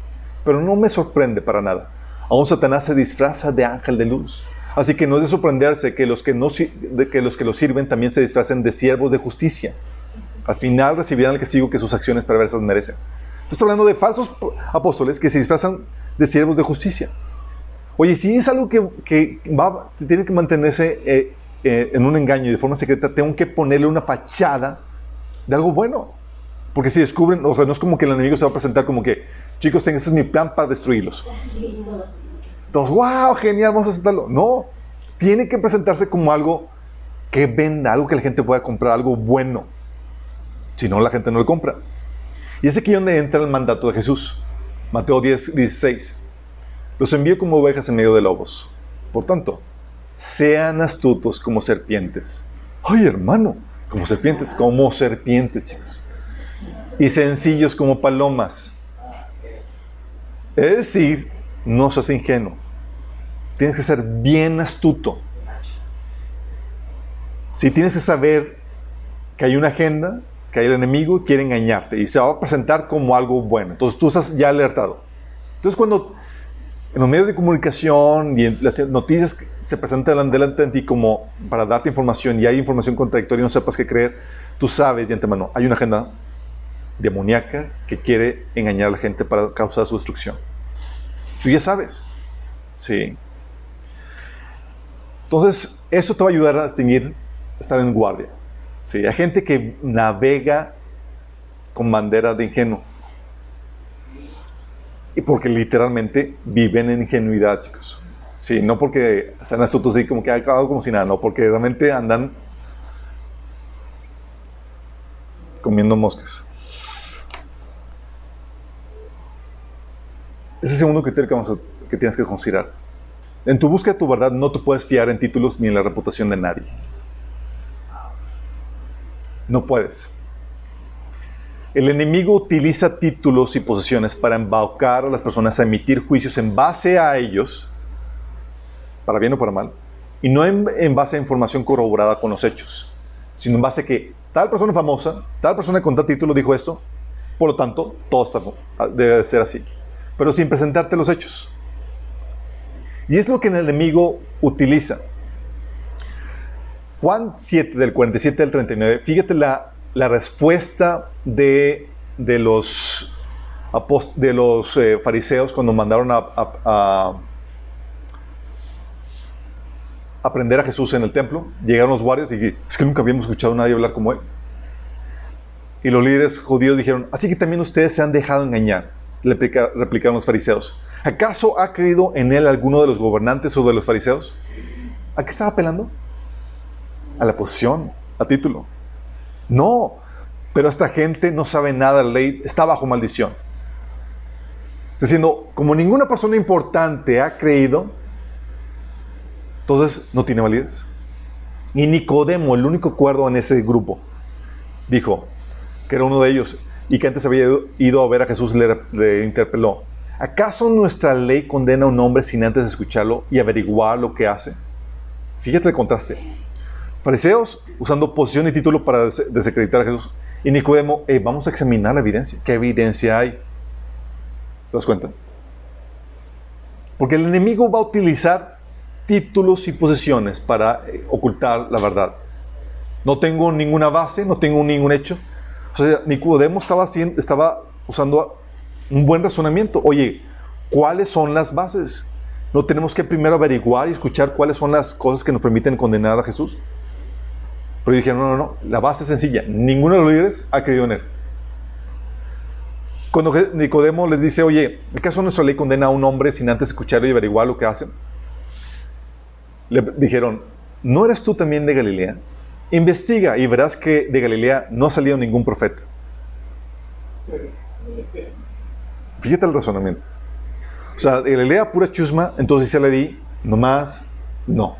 Speaker 2: Pero no me sorprende para nada. Aún Satanás se disfraza de ángel de luz. Así que no es de sorprenderse que los que, no, que los que lo sirven también se disfracen de siervos de justicia. Al final recibirán el castigo que sus acciones perversas merecen. Estoy hablando de falsos apóstoles que se disfrazan de siervos de justicia. Oye, si es algo que, que va, tiene que mantenerse eh, eh, en un engaño y de forma secreta, tengo que ponerle una fachada de algo bueno. Porque si descubren, o sea, no es como que el enemigo se va a presentar como que, chicos, tengan, este es mi plan para destruirlos. Entonces, wow, genial, vamos a aceptarlo. No, tiene que presentarse como algo que venda, algo que la gente pueda comprar, algo bueno. Si no, la gente no lo compra. Y es aquí donde entra el mandato de Jesús. Mateo 10, 16. Los envío como ovejas en medio de lobos. Por tanto, sean astutos como serpientes. Ay, hermano, como serpientes, como serpientes, chicos. Y sencillos como palomas. Es decir, no seas ingenuo. Tienes que ser bien astuto. Si tienes que saber que hay una agenda, que el enemigo quiere engañarte y se va a presentar como algo bueno. Entonces tú estás ya alertado. Entonces cuando en los medios de comunicación y en las noticias se presentan delante de ti como para darte información y hay información contradictoria y no sepas qué creer, tú sabes de antemano, hay una agenda demoníaca que quiere engañar a la gente para causar su destrucción. Tú ya sabes. Sí. Entonces, eso te va a ayudar a distinguir, estar en guardia. Sí, hay gente que navega con bandera de ingenuo. Y porque literalmente viven en ingenuidad, chicos. Sí, no porque sean astutos y como que ha acabado como si nada, no, porque realmente andan comiendo moscas. Ese es el segundo criterio que, vamos que tienes que considerar. En tu búsqueda de tu verdad no te puedes fiar en títulos ni en la reputación de nadie. No puedes. El enemigo utiliza títulos y posesiones para embaucar a las personas a emitir juicios en base a ellos, para bien o para mal, y no en, base a información corroborada con los hechos, sino en base a que tal persona famosa, tal persona con tal título dijo esto, por lo tanto, todo está, debe ser así, pero sin presentarte los hechos. Y es lo que el enemigo utiliza. Juan 7, del 47 al 39, fíjate la, la respuesta de, de los, de los eh, fariseos cuando mandaron a, aprender a Jesús en el templo. Llegaron los guardias y es que nunca habíamos escuchado a nadie hablar como él. Y los líderes judíos dijeron, así que también ustedes se han dejado engañar, replicaron los fariseos. ¿Acaso ha creído en él alguno de los gobernantes o de los fariseos? ¿A qué estaba apelando? A la posición, a título. No, pero esta gente no sabe nada de la ley, está bajo maldición. Diciendo, como ninguna persona importante ha creído, entonces no tiene validez. Y Nicodemo, el único cuerdo en ese grupo, dijo que era uno de ellos y que antes había ido a ver a Jesús, le, le interpeló. ¿Acaso nuestra ley condena a un hombre sin antes escucharlo y averiguar lo que hace? Fíjate el contraste. Fariseos usando posición y título para desacreditar a Jesús. Y Nicodemo, eh, vamos a examinar la evidencia. ¿Qué evidencia hay? ¿Te das cuenta? Porque el enemigo va a utilizar títulos y posesiones para eh, ocultar la verdad. No tengo ninguna base, no tengo ningún hecho. O sea, Nicodemo estaba, haciendo, estaba usando un buen razonamiento. Oye, ¿cuáles son las bases? ¿No tenemos que primero averiguar y escuchar cuáles son las cosas que nos permiten condenar a Jesús? Pero dijeron, no, no, no, la base es sencilla. Ninguno de los líderes ha creído en él. Cuando Nicodemo les dice, oye, ¿acaso nuestra ley condena a un hombre sin antes escucharlo y averiguar lo que hacen? Le dijeron, ¿no eres tú también de Galilea? Investiga y verás que de Galilea no ha salido ningún profeta. Fíjate el razonamiento. O sea, Galilea pura chusma, entonces se le di, nomás, no.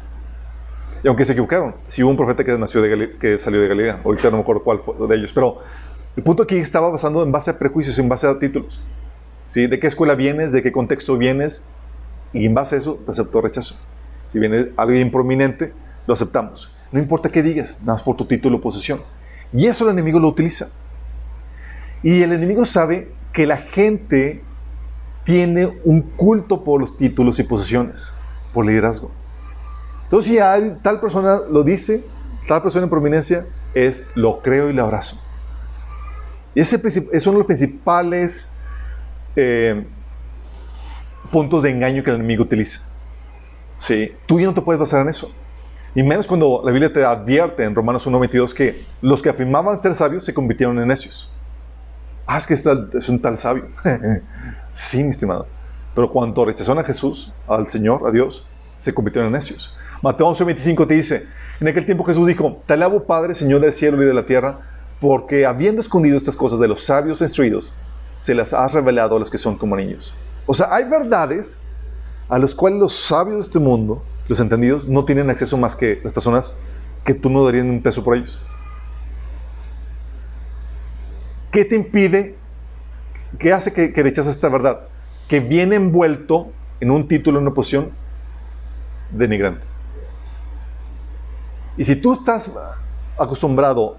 Speaker 2: Y aunque se equivocaron, si hubo un profeta que, nació de que salió de Galilea, ahorita no me acuerdo cuál fue de ellos, pero el punto aquí estaba basando en base a prejuicios, en base a títulos. ¿Sí? ¿De qué escuela vienes? ¿De qué contexto vienes? Y en base a eso, te aceptó rechazo. Si viene alguien prominente, lo aceptamos. No importa qué digas, nada más por tu título o posición. Y eso el enemigo lo utiliza. Y el enemigo sabe que la gente tiene un culto por los títulos y posiciones, por liderazgo. Entonces, si tal persona lo dice, tal persona en prominencia, es lo creo y lo abrazo. Y ese es uno de los principales eh, puntos de engaño que el enemigo utiliza. ¿Sí? Tú ya no te puedes basar en eso. Y menos cuando la Biblia te advierte en Romanos 1.22 que los que afirmaban ser sabios se convirtieron en necios. Ah, es que es un tal sabio. sí, mi estimado. Pero cuando rechazaron a Jesús, al Señor, a Dios, se convirtieron en necios. Mateo 11.25 te dice, en aquel tiempo Jesús dijo, te alabo Padre, Señor del cielo y de la tierra, porque habiendo escondido estas cosas de los sabios instruidos, se las has revelado a los que son como niños. O sea, hay verdades a las cuales los sabios de este mundo los entendidos no tienen acceso más que las personas que tú no darías un peso por ellos. ¿Qué te impide? ¿Qué hace que, que esta verdad? Que viene envuelto en un título, en una posición denigrante. Y si tú estás acostumbrado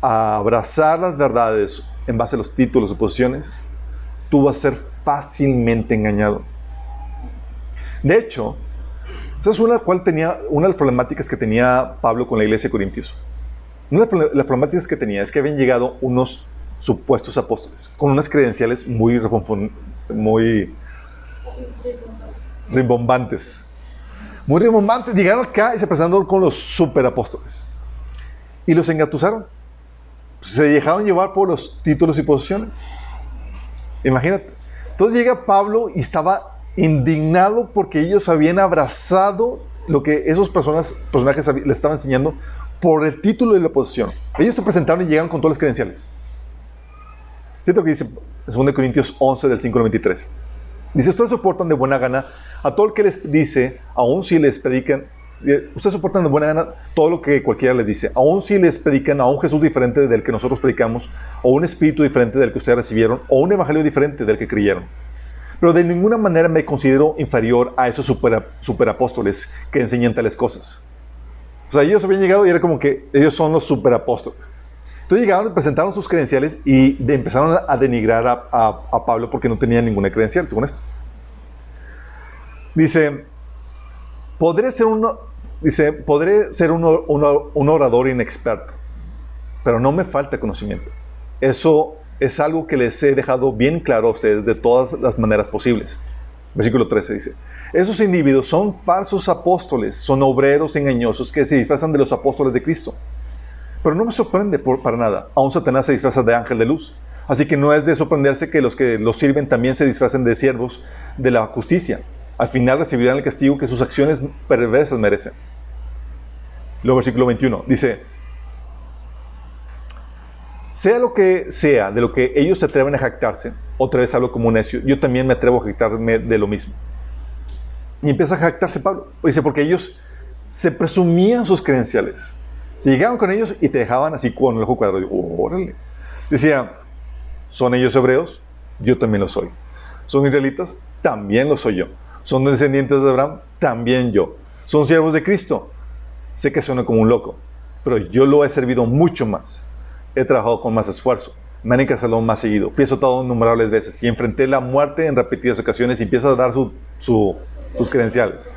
Speaker 2: a abrazar las verdades en base a los títulos o posiciones, tú vas a ser fácilmente engañado. De hecho, ¿Sabes una, cuál tenía, una de las problemáticas que tenía Pablo con la iglesia de Corintios? Una de las problemáticas que tenía es que habían llegado unos supuestos apóstoles con unas credenciales muy, muy rimbombantes. Muy rimbombantes. Llegaron acá y se presentaron con los superapóstoles. Y los engatusaron. Se dejaron llevar por los títulos y posiciones. Imagínate. Entonces llega Pablo y estaba indignado porque ellos habían abrazado lo que esos personas, personajes le estaban enseñando por el título de la posición. Ellos se presentaron y llegaron con todas las credenciales. Fíjate lo que dice 2 Corintios 11 del 5 al 23. Dice, ustedes soportan de buena gana a todo el que les dice, aun si les predican, eh, ustedes soportan de buena gana todo lo que cualquiera les dice, aun si les predican a un Jesús diferente del que nosotros predicamos, o un espíritu diferente del que ustedes recibieron, o un evangelio diferente del que creyeron. Pero de ninguna manera me considero inferior a esos superapóstoles que enseñan tales cosas. O sea, ellos habían llegado y era como que ellos son los superapóstoles. Entonces llegaron, presentaron sus credenciales y empezaron a denigrar a, Pablo porque no tenía ninguna credencial, según esto. Dice, podré ser, uno, dice, podré ser un orador inexperto, pero no me falta conocimiento. Eso es algo que les he dejado bien claro a ustedes de todas las maneras posibles. Versículo 13 dice, esos individuos son falsos apóstoles, son obreros engañosos que se disfrazan de los apóstoles de Cristo. Pero no me sorprende por, para nada, aún Satanás se disfraza de ángel de luz. Así que no es de sorprenderse que los que los sirven también se disfracen de siervos de la justicia. Al final recibirán el castigo que sus acciones perversas merecen. Luego versículo 21 dice, sea lo que sea de lo que ellos se atreven a jactarse, otra vez hablo como un necio, yo también me atrevo a jactarme de lo mismo. Y empieza a jactarse Pablo. Dice, porque ellos se presumían sus credenciales. Se llegaban con ellos y te dejaban así con el ojo cuadrado. órale. Decía, ¿son ellos hebreos? Yo también lo soy. ¿Son israelitas? También lo soy yo. ¿Son descendientes de Abraham? También yo. ¿Son siervos de Cristo? Sé que suena como un loco, pero yo lo he servido mucho más he trabajado con más esfuerzo, me han encarcelado más seguido, fui azotado innumerables veces y enfrenté la muerte en repetidas ocasiones y empieza a dar sus credenciales.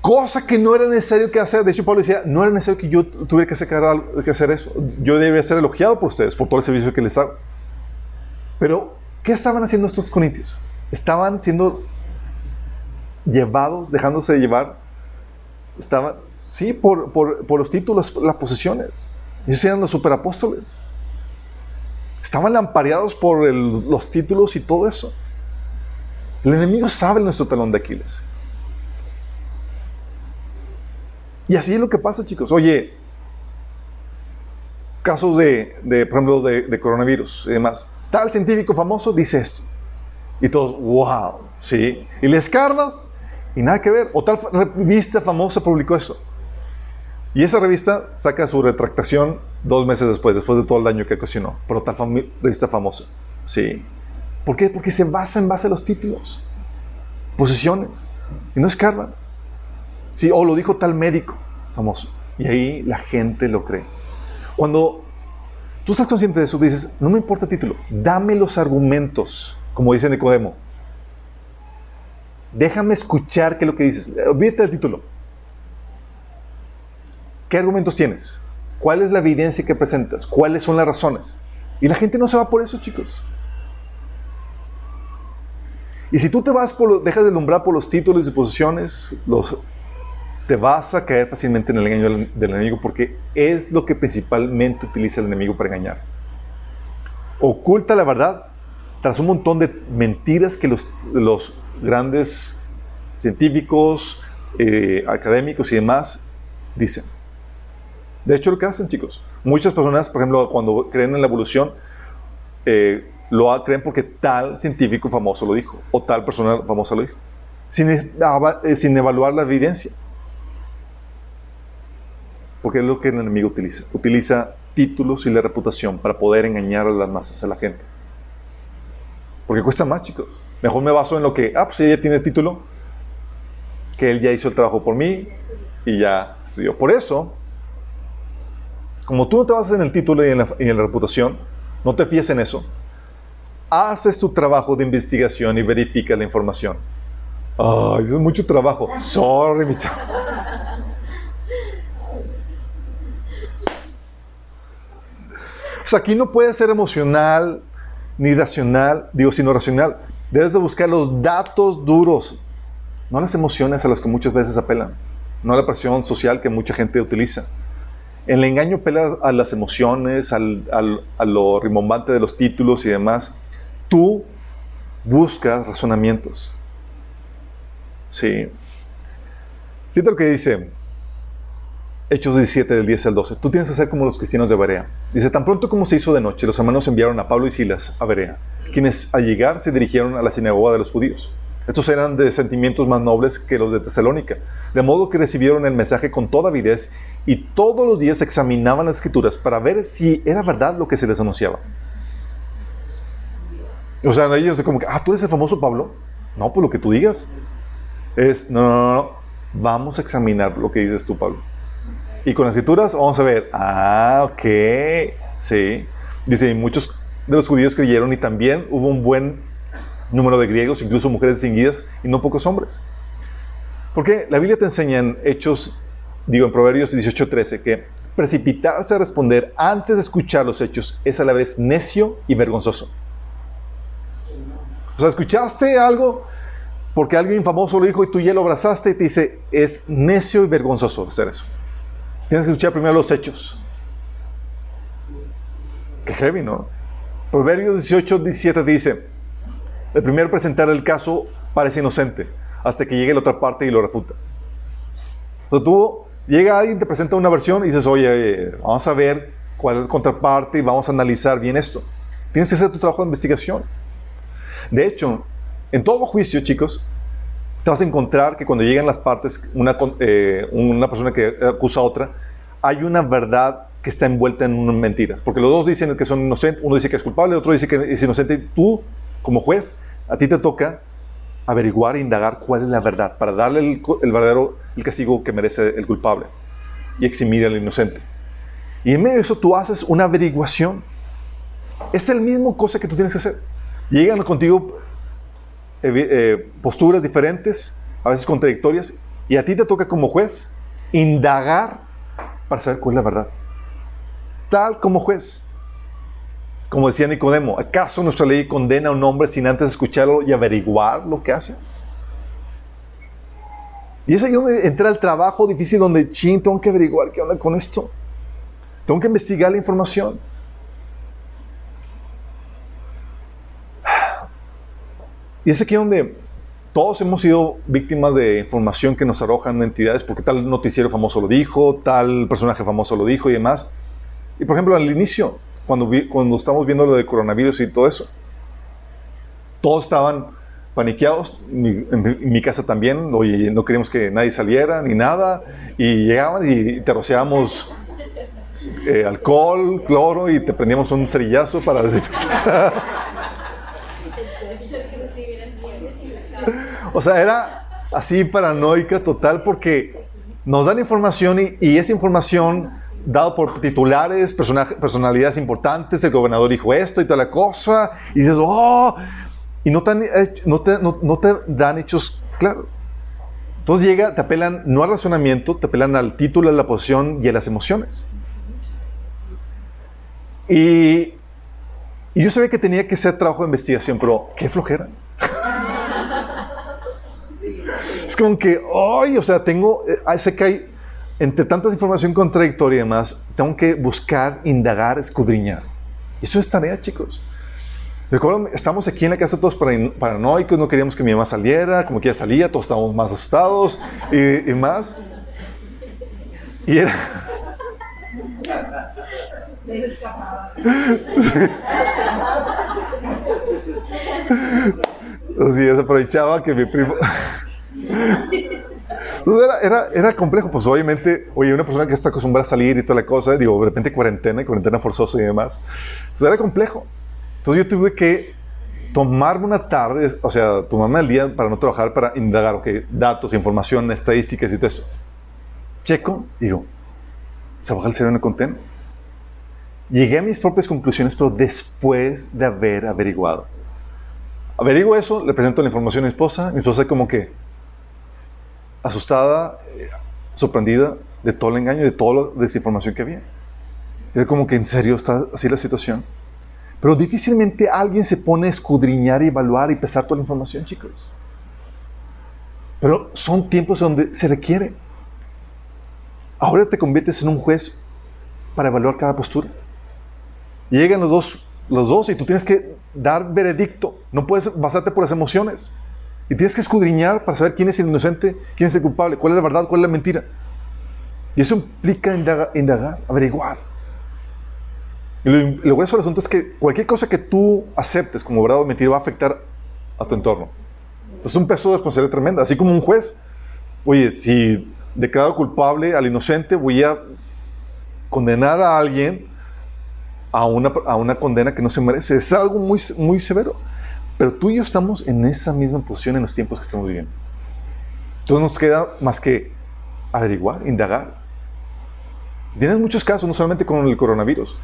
Speaker 2: Cosa que no era necesario que hacer. De hecho, Pablo decía, no era necesario que yo tuviera que, que hacer eso. Yo debía ser elogiado por ustedes, por todo el servicio que les hago. Pero, ¿qué estaban haciendo estos corintios? Estaban siendo llevados, dejándose de llevar, estaban, sí, por, por, los títulos, las posesiones. Ellos eran los superapóstoles. Estaban lampareados por los títulos y todo eso. El enemigo sabe nuestro talón de Aquiles. Y así es lo que pasa, chicos. Oye, casos de, de por ejemplo, de, coronavirus y demás. Tal científico famoso dice esto. Y todos, wow, sí. Y le escarbas y nada que ver. O tal revista famosa publicó eso. Y esa revista saca su retractación dos meses después, después de todo el daño que ocasionó. Pero tal revista famosa. Sí. ¿Por qué? Porque se basa en base a los títulos, posiciones. Y no escarban. Sí, o lo dijo tal médico famoso. Y ahí la gente lo cree. Cuando tú estás consciente de eso, dices, no me importa el título, dame los argumentos, como dice Nicodemo. Déjame escuchar qué es lo que dices. Olvídate del título. ¿Qué argumentos tienes? ¿Cuál es la evidencia que presentas? ¿Cuáles son las razones? Y la gente no se va por eso, chicos. Y si tú te vas por, dejas de lumbrar por los títulos y posiciones, los te vas a caer fácilmente en el engaño del, enemigo porque es lo que principalmente utiliza el enemigo para engañar. Oculta la verdad tras un montón de mentiras que los, los grandes científicos, eh, académicos y demás dicen. De hecho, lo que hacen, chicos, muchas personas, por ejemplo, cuando creen en la evolución, eh, lo creen porque tal científico famoso lo dijo, o tal persona famosa lo dijo, sin, eh, sin evaluar la evidencia. Porque es lo que el enemigo utiliza. Utiliza títulos y la reputación para poder engañar a las masas, a la gente. Porque cuesta más, chicos. Mejor me baso en lo que, ah, pues ella tiene título, que él ya hizo el trabajo por mí y ya estudió. Por eso, como tú no te basas en el título y en la, reputación, no te fíes en eso, haces tu trabajo de investigación y verifica la información. Ay, eso es mucho trabajo. Sorry, mi chavo. O sea, aquí no puede ser emocional ni racional, digo, sino racional. Debes de buscar los datos duros, no las emociones a las que muchas veces apelan, no la presión social que mucha gente utiliza. El engaño apela a las emociones, al, a lo rimbombante de los títulos y demás. Tú buscas razonamientos. Sí. Fíjate lo que dice Hechos 17 del 10 al 12. Tú tienes que ser como los cristianos de Berea. Dice, tan pronto como se hizo de noche, los hermanos enviaron a Pablo y Silas a Berea, quienes al llegar se dirigieron a la sinagoga de los judíos. Estos eran de sentimientos más nobles que los de Tesalónica, de modo que recibieron el mensaje con toda avidez y todos los días examinaban las escrituras para ver si era verdad lo que se les anunciaba. O sea, ellos como que, ah, tú eres el famoso Pablo. No, pues lo que tú digas. Es, no, no, no, vamos a examinar lo que dices tú, Pablo. Y con las escrituras vamos a ver, ah, ok, sí. Dice, y muchos de los judíos creyeron y también hubo un buen número de griegos, incluso mujeres distinguidas y no pocos hombres. Porque la Biblia te enseña en Hechos, digo en Proverbios 18:13, que precipitarse a responder antes de escuchar los hechos es a la vez necio y vergonzoso. O sea, escuchaste algo porque alguien famoso lo dijo y tú ya lo abrazaste y te dice, es necio y vergonzoso hacer eso. Tienes que escuchar primero los hechos. Qué heavy, ¿no? Proverbios 18, 17 dice, el primero presentar el caso parece inocente, hasta que llegue la otra parte y lo refuta. Entonces tú, llega alguien, te presenta una versión y dices, oye, vamos a ver cuál es la contraparte y vamos a analizar bien esto. Tienes que hacer tu trabajo de investigación. De hecho, en todo juicio, chicos, te a encontrar que cuando llegan las partes, una, eh, una persona que acusa a otra, hay una verdad que está envuelta en una mentira. Porque los dos dicen que son inocentes, uno dice que es culpable, otro dice que es inocente. Tú, como juez, a ti te toca averiguar e indagar cuál es la verdad para darle el, el verdadero el castigo que merece el culpable y eximir al inocente. Y en medio de eso tú haces una averiguación. Es el mismo cosa que tú tienes que hacer. Llegan contigo eh, posturas diferentes, a veces contradictorias, y a ti te toca como juez indagar para saber cuál es la verdad. Tal como juez. Como decía Nicodemo, ¿acaso nuestra ley condena a un hombre sin antes escucharlo y averiguar lo que hace? Y es ahí donde entra el trabajo difícil, donde, ching, tengo que averiguar qué onda con esto. Tengo que investigar la información. Y es aquí donde todos hemos sido víctimas de información que nos arrojan entidades porque tal noticiero famoso lo dijo, tal personaje famoso lo dijo y demás. Y por ejemplo, al inicio, cuando, cuando estamos viendo lo de coronavirus y todo eso, todos estaban paniqueados, en mi, casa también, oye, no queríamos que nadie saliera ni nada, y llegaban y te rociábamos eh, alcohol, cloro y te prendíamos un cerillazo para desinfectar. O sea, era así paranoica total porque nos dan información y, esa información dado por titulares, personalidades importantes, el gobernador dijo esto y toda la cosa, y dices, oh, y no te, no te, no te dan hechos claros. Entonces llega, te apelan no al razonamiento, te apelan al título, a la posición y a las emociones. Y, yo sabía que tenía que ser trabajo de investigación, pero qué flojera. Es como que, ay, o sea, tengo, eh, sé que hay, entre tantas información contradictoria y demás, tengo que buscar, indagar, escudriñar. Eso es tarea, chicos. Recuerdo, estamos aquí en la casa todos paranoicos, no queríamos que mi mamá saliera, como que ella salía, todos estábamos más asustados y, y más. Y era... Así es, aprovechaba que mi primo... Entonces era, era, era, complejo, pues obviamente, oye, una persona que está acostumbrada a salir y toda la cosa, digo, de repente cuarentena y cuarentena forzosa y demás. Entonces era complejo. Entonces yo tuve que tomarme una tarde, o sea, tomarme el día para no trabajar, para indagar, ok, datos, información, estadísticas y todo eso. Checo, digo, se baja el cerebro en el contenido. Llegué a mis propias conclusiones, pero después de haber averiguado. Averiguo eso, le presento la información a mi esposa. Mi esposa como que asustada, eh, sorprendida de todo el engaño, de toda la desinformación que había. Era como que en serio está así la situación. Pero difícilmente alguien se pone a escudriñar y evaluar y pesar toda la información, chicos. Pero son tiempos donde se requiere. Ahora te conviertes en un juez para evaluar cada postura. Llegan los dos, los dos y tú tienes que dar veredicto. No puedes basarte por las emociones. Y tienes que escudriñar para saber quién es el inocente, quién es el culpable, cuál es la verdad, cuál es la mentira. Y eso implica indagar, averiguar. Y lo, grueso del asunto es que cualquier cosa que tú aceptes como verdad o mentira va a afectar a tu entorno. Es un peso de responsabilidad tremenda. Así como un juez. Oye, si declaro culpable al inocente, voy a condenar a alguien a una, a una condena que no se merece. Es algo muy, muy severo. Pero tú y yo estamos en esa misma posición en los tiempos que estamos viviendo. Entonces nos queda más que averiguar, indagar. Tienes muchos casos, no solamente con el coronavirus.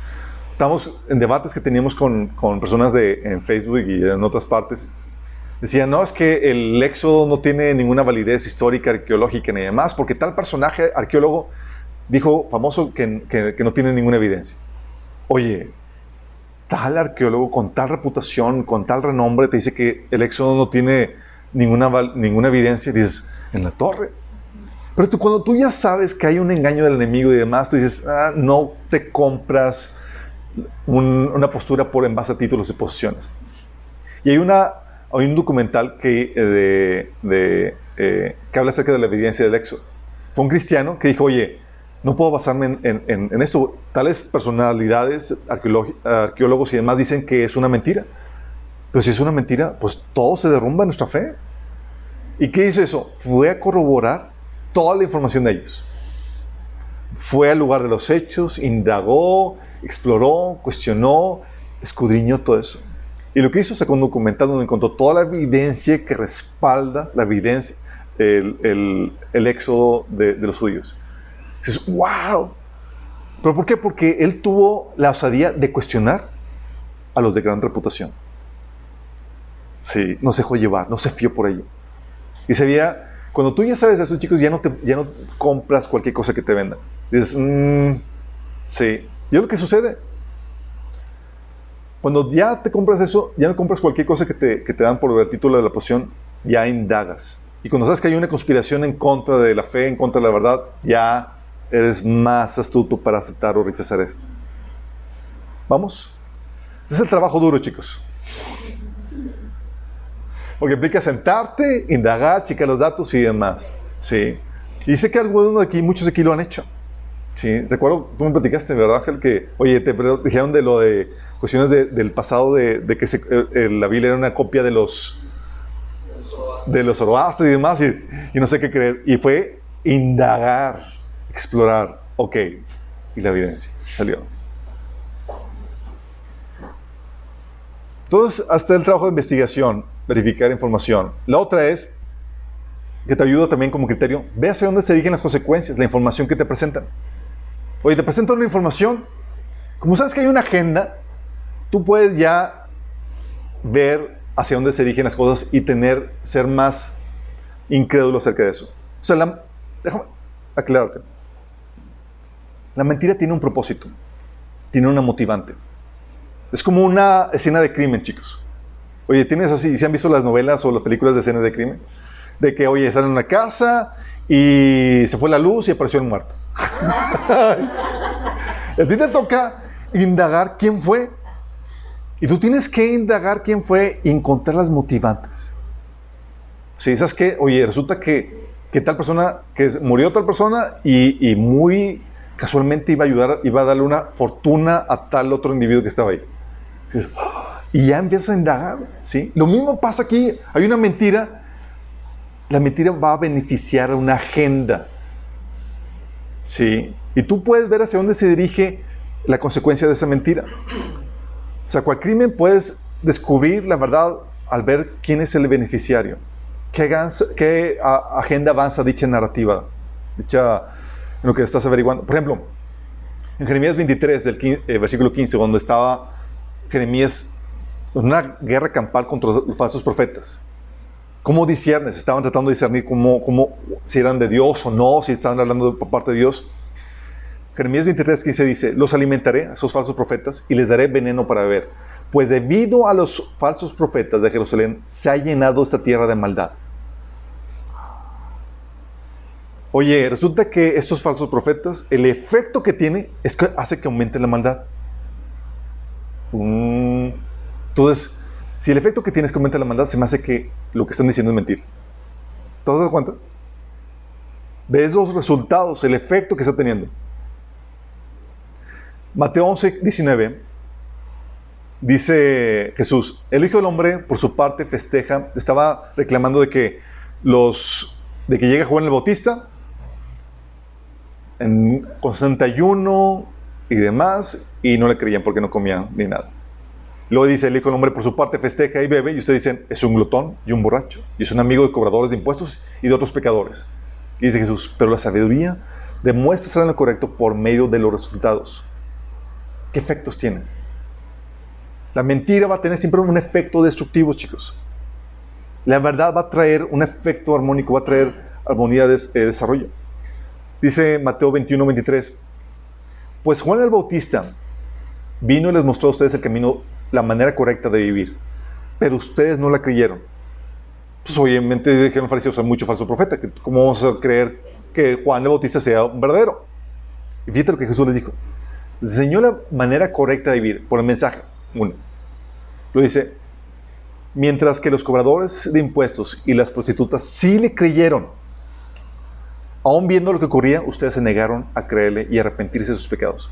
Speaker 2: Estamos en debates que teníamos con, con personas de, en Facebook y en otras partes. Decían, no, es que el éxodo no tiene ninguna validez histórica, arqueológica ni demás, porque tal personaje arqueólogo dijo, famoso, que, que, que no tiene ninguna evidencia oye, tal arqueólogo con tal reputación, con tal renombre, te dice que el éxodo no tiene ninguna, ninguna evidencia, y dices, en la torre. Pero tú, cuando tú ya sabes que hay un engaño del enemigo y demás, tú dices, ah, no te compras una postura por en base a títulos y posiciones. Y hay, una, hay un documental que, eh, de, eh, que habla acerca de la evidencia del éxodo. Fue un cristiano que dijo, oye, no puedo basarme en, esto. Tales personalidades, arqueólogos y demás dicen que es una mentira. Pero si es una mentira, pues todo se derrumba en nuestra fe. ¿Y qué hizo eso? Fue a corroborar toda la información de ellos. Fue al lugar de los hechos, indagó, exploró, cuestionó, escudriñó todo eso. Y lo que hizo, sacó un documental donde encontró toda la evidencia que respalda la evidencia, el, éxodo de los judíos. Dices, wow. ¿Pero por qué? Porque él tuvo la osadía de cuestionar a los de gran reputación. Sí, no se dejó llevar, no se fió por ello. Y se veía, cuando tú ya sabes de esos chicos, ya no, te, ya no compras cualquier cosa que te vendan. Dices, mmm, sí. ¿Y lo que sucede? Cuando ya te compras eso, ya no compras cualquier cosa que te, que te dan por el título de la poción, ya indagas, Y cuando sabes que hay una conspiración en contra de la fe, en contra de la verdad, ya eres más astuto para aceptar o rechazar esto. ¿Vamos? Este es el trabajo duro, chicos. Porque implica sentarte, indagar, checar los datos y demás. Sí. Y sé que algunos de aquí, muchos de aquí lo han hecho. Sí. Recuerdo, tú me platicaste, ¿verdad, Ángel? Que, oye, te dijeron de lo de cuestiones del pasado, de, que la Biblia era una copia de los de los zoroastres y demás, y, no sé qué creer. Y fue indagar, explorar. Ok. Y la evidencia salió. Entonces, hasta el trabajo de investigación, verificar información. La otra es que te ayuda también como criterio, ve hacia dónde se dirigen las consecuencias, la información que te presentan. Oye, te presentan una información, como sabes que hay una agenda, tú puedes ya ver hacia dónde se dirigen las cosas y tener, ser más incrédulo acerca de eso. O sea, déjame aclararte. La mentira tiene un propósito, tiene una motivante. Es como una escena de crimen, chicos. Oye, ¿tienes así? ¿Se han visto las novelas o las películas de escenas de crimen? De que, oye, están en una casa y se fue la luz y apareció el muerto. a ti te toca indagar quién fue y tú tienes que indagar quién fue y encontrar las motivantes. Si ¿sabes que, Oye, resulta que, que, tal persona, que murió tal persona y, muy casualmente iba a ayudar, iba a darle una fortuna a tal otro individuo que estaba ahí. Y ya empiezas a indagar, ¿sí? Lo mismo pasa aquí, hay una mentira, la mentira va a beneficiar a una agenda, ¿sí? Y tú puedes ver hacia dónde se dirige la consecuencia de esa mentira. O sea, cual crimen puedes descubrir la verdad al ver quién es el beneficiario. ¿Qué, agenda avanza dicha narrativa? Dicha en lo que estás averiguando. Por ejemplo, en Jeremías 23, del eh, versículo 15, cuando estaba Jeremías en una guerra campal contra los falsos profetas. ¿Cómo disciernes? Estaban tratando de discernir cómo, cómo, si eran de Dios o no, si estaban hablando de parte de Dios. Jeremías 23, 15 dice, los alimentaré a esos falsos profetas y les daré veneno para beber, pues debido a los falsos profetas de Jerusalén se ha llenado esta tierra de maldad. Oye, resulta que estos falsos profetas, el efecto que tiene es que hace que aumente la maldad. Mm, entonces, si el efecto que tiene es que aumente la maldad, se me hace que lo que están diciendo es mentir. ¿Te das cuenta? Ves los resultados, el efecto que está teniendo. Mateo 11, 19, dice Jesús, el Hijo del Hombre, por su parte, festeja, estaba reclamando de que los, de que llega Juan el Bautista, en constante ayuno y demás, y no le creían porque no comían ni nada. Luego dice, el Hijo del Hombre por su parte festeja y bebe, y ustedes dicen, es un glotón y un borracho, y es un amigo de cobradores de impuestos y de otros pecadores. Y dice Jesús, pero la sabiduría demuestra estar en lo correcto por medio de los resultados. ¿qué efectos tiene? La mentira va a tener siempre un efecto destructivo, chicos. La verdad va a traer un efecto armónico, va a traer armonía de desarrollo. Dice Mateo 21, 23. Pues Juan el Bautista vino y les mostró a ustedes el camino, la manera correcta de vivir, pero ustedes no la creyeron. Pues obviamente dijeron fariseos, hay mucho falso profeta, ¿cómo vamos a creer que Juan el Bautista sea un verdadero? Y fíjate lo que Jesús les dijo enseñó la manera correcta de vivir por el mensaje. Uno, lo dice, mientras que los cobradores de impuestos y las prostitutas sí le creyeron. Aún viendo lo que ocurría, ustedes se negaron a creerle y arrepentirse de sus pecados.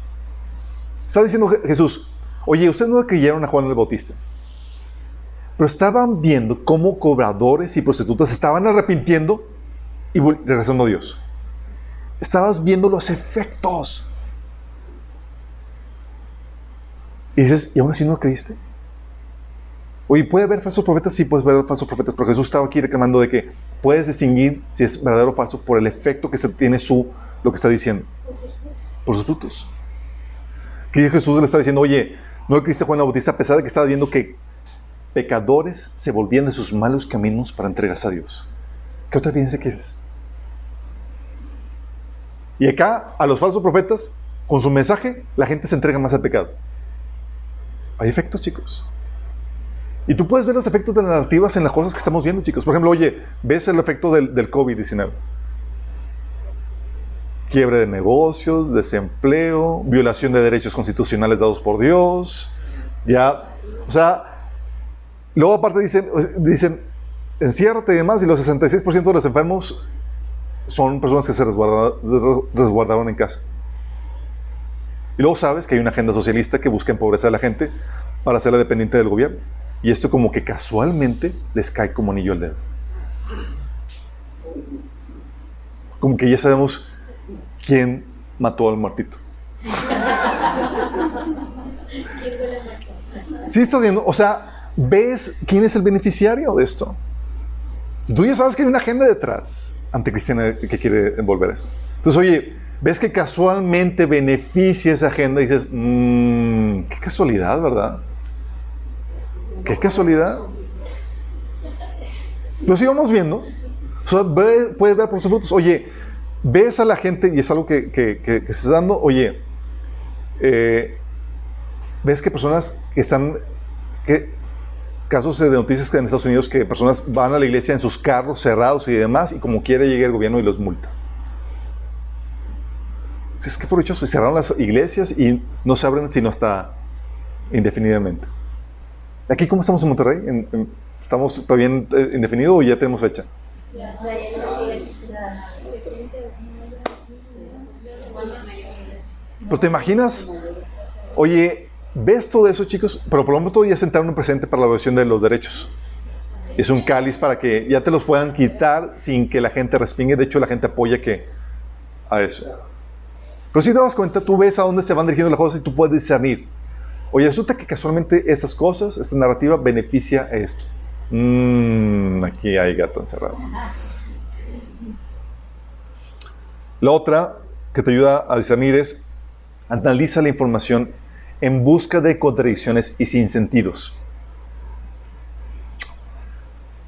Speaker 2: Está diciendo Jesús, oye, ustedes no creyeron a Juan el Bautista, pero estaban viendo cómo cobradores y prostitutas estaban arrepintiendo y regresando a Dios. Estabas viendo los efectos. Y dices, ¿y aún así no creíste? Oye, ¿puede haber falsos profetas? Sí, puedes ver falsos profetas, pero Jesús estaba aquí reclamando de que puedes distinguir si es verdadero o falso por el efecto que se tiene su, lo que está diciendo. Por sus frutos. Que Jesús le está diciendo, oye, no creíste Juan Bautista a pesar de que estaba viendo que pecadores se volvían de sus malos caminos para entregarse a Dios. ¿Qué otra evidencia quieres? Y acá, a los falsos profetas, con su mensaje, la gente se entrega más al pecado. Hay efectos, chicos. Y tú puedes ver los efectos de narrativas en las cosas que estamos viendo, chicos. Por ejemplo, oye, ves el efecto del, del COVID-19. Quiebre de negocios, desempleo, violación de derechos constitucionales dados por Dios. Ya, o sea, luego aparte dicen, dicen enciérrate y demás, y los 66% de los enfermos son personas que se resguardaron en casa. Y luego sabes que hay una agenda socialista que busca empobrecer a la gente para hacerla dependiente del gobierno. Y esto como que casualmente les cae como anillo al dedo. Como que ya sabemos quién mató al muertito. Sí estás viendo, o sea, ves quién es el beneficiario de esto. Tú ya sabes que hay una agenda detrás anticristiana que quiere envolver eso. Entonces, oye, ves que casualmente beneficia esa agenda y dices, mmm, qué casualidad, ¿verdad? Qué casualidad. Lo sigamos viendo. O sea, puedes ver por sus frutos. Oye, ves a la gente, y es algo que, que, que, se está dando, oye, eh, ves que personas que están, que, casos de noticias en Estados Unidos que personas van a la iglesia en sus carros cerrados y demás, y como quiere llega el gobierno y los multa. Es que provechoso, cerraron las iglesias y no se abren sino hasta indefinidamente. ¿Aquí cómo estamos en Monterrey? ¿Estamos todavía eh, indefinido o ya tenemos fecha? Pero te imaginas, oye, ves todo eso, chicos, pero por lo menos ya sentaron un presente para la versión de los derechos. Es un cáliz para que ya te los puedan quitar sin que la gente respingue. De hecho, la gente apoya que a eso. Pero si te das cuenta, tú ves a dónde se van dirigiendo las cosas y tú puedes discernir. Oye, resulta que casualmente estas cosas, esta narrativa beneficia a esto. Mmm, aquí hay gato encerrado. La otra que te ayuda a discernir es analiza la información en busca de contradicciones y sin sentidos.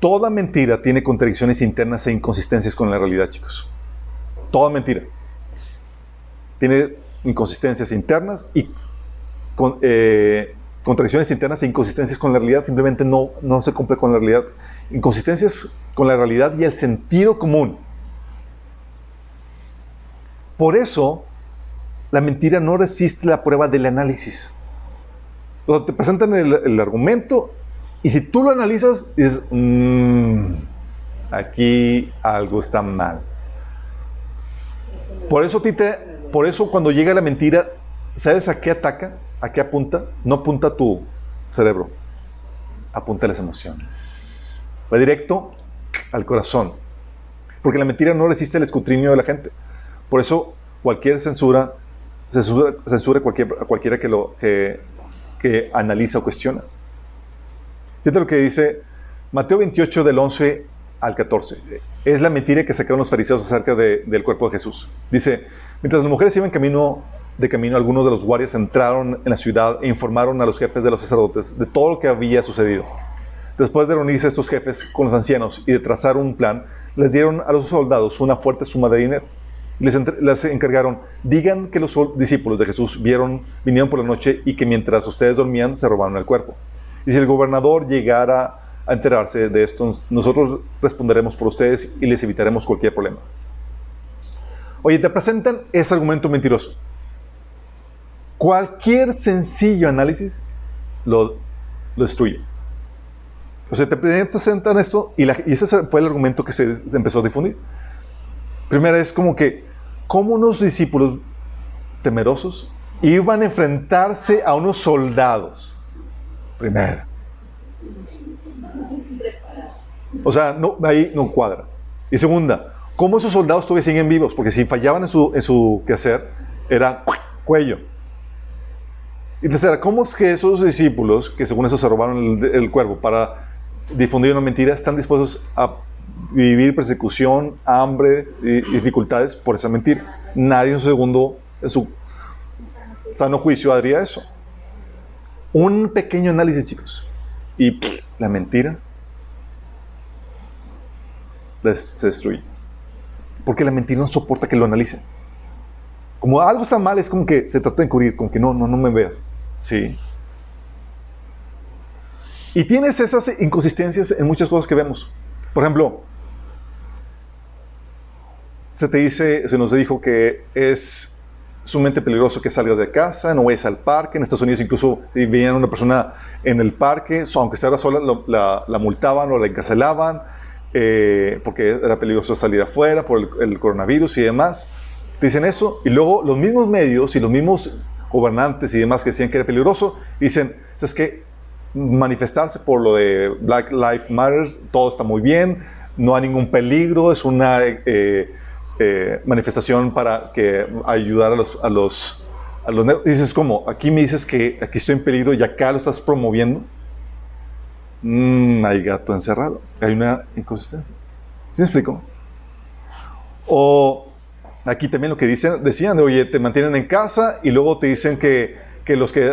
Speaker 2: Toda mentira tiene contradicciones internas e inconsistencias con la realidad, chicos. Toda mentira. Tiene inconsistencias internas y con, eh, contradicciones internas e inconsistencias con la realidad, simplemente no, no se cumple con la realidad. Inconsistencias con la realidad y el sentido común. Por eso, la mentira no resiste la prueba del análisis. te presentan el, argumento y si tú lo analizas, dices, mmm, aquí algo está mal. Por eso, Tite, por eso cuando llega la mentira, ¿sabes a qué ataca? ¿A qué apunta? No apunta tu cerebro, apunta las emociones. Va directo al corazón. Porque la mentira no resiste el escrutinio de la gente. Por eso cualquier censura, censura, censura cualquier, a cualquiera que, lo, que, que analiza o cuestiona. Fíjate lo que dice Mateo 28 del 11 al 14. Es la mentira que sacaron los fariseos acerca del cuerpo de Jesús. Dice, mientras las mujeres iban camino de camino, algunos de los guardias entraron en la ciudad e informaron a los jefes de los sacerdotes de todo lo que había sucedido. Después de reunirse estos jefes con los ancianos y de trazar un plan, les dieron a los soldados una fuerte suma de dinero. Les, les encargaron, digan que los discípulos de Jesús vieron, vinieron por la noche y que mientras ustedes dormían se robaron el cuerpo. Y si el gobernador llegara a enterarse de esto, nosotros responderemos por ustedes y les evitaremos cualquier problema. Oye, te presentan este argumento mentiroso. Cualquier sencillo análisis lo, lo destruye. O sea, te presentan esto y, ese fue el argumento que se, empezó a difundir. Primera es como que, ¿cómo unos discípulos temerosos iban a enfrentarse a unos soldados? Primera. O sea, no, ahí no cuadra. Y segunda, ¿cómo esos soldados todavía siguen vivos? Porque si fallaban en su, en su quehacer, era cuello. Y tercera, ¿cómo es que esos discípulos, que según eso se robaron el, cuerpo para difundir una mentira, están dispuestos a vivir persecución, hambre y dificultades por esa mentira? Nadie en su segundo, en su sano juicio haría eso. Un pequeño análisis, chicos. Y la mentira se destruye. Porque la mentira no soporta que lo analicen. Como algo está mal, es como que se trata de encubrir, como que no, no, no me veas. Sí. Y tienes esas inconsistencias en muchas cosas que vemos. Por ejemplo, se te dice, se nos dijo que es sumamente peligroso que salgas de casa, no vayas al parque. En Estados Unidos incluso si veían a una persona en el parque, aunque estaba sola, la, multaban o la encarcelaban eh, porque era peligroso salir afuera por el, el, coronavirus y demás. Te dicen eso y luego los mismos medios y los mismos gobernantes y demás que decían que era peligroso, dicen, es que manifestarse por lo de Black Lives Matter, todo está muy bien, no hay ningún peligro, es una... Eh, eh, manifestación para que ayudar a los, a los, a los Dices, como, aquí me dices que aquí estoy en peligro y acá lo estás promoviendo. Mm, hay gato encerrado. Hay una inconsistencia. ¿Sí me explico? O aquí también lo que dicen, decían, oye, te mantienen en casa y luego te dicen que, que los que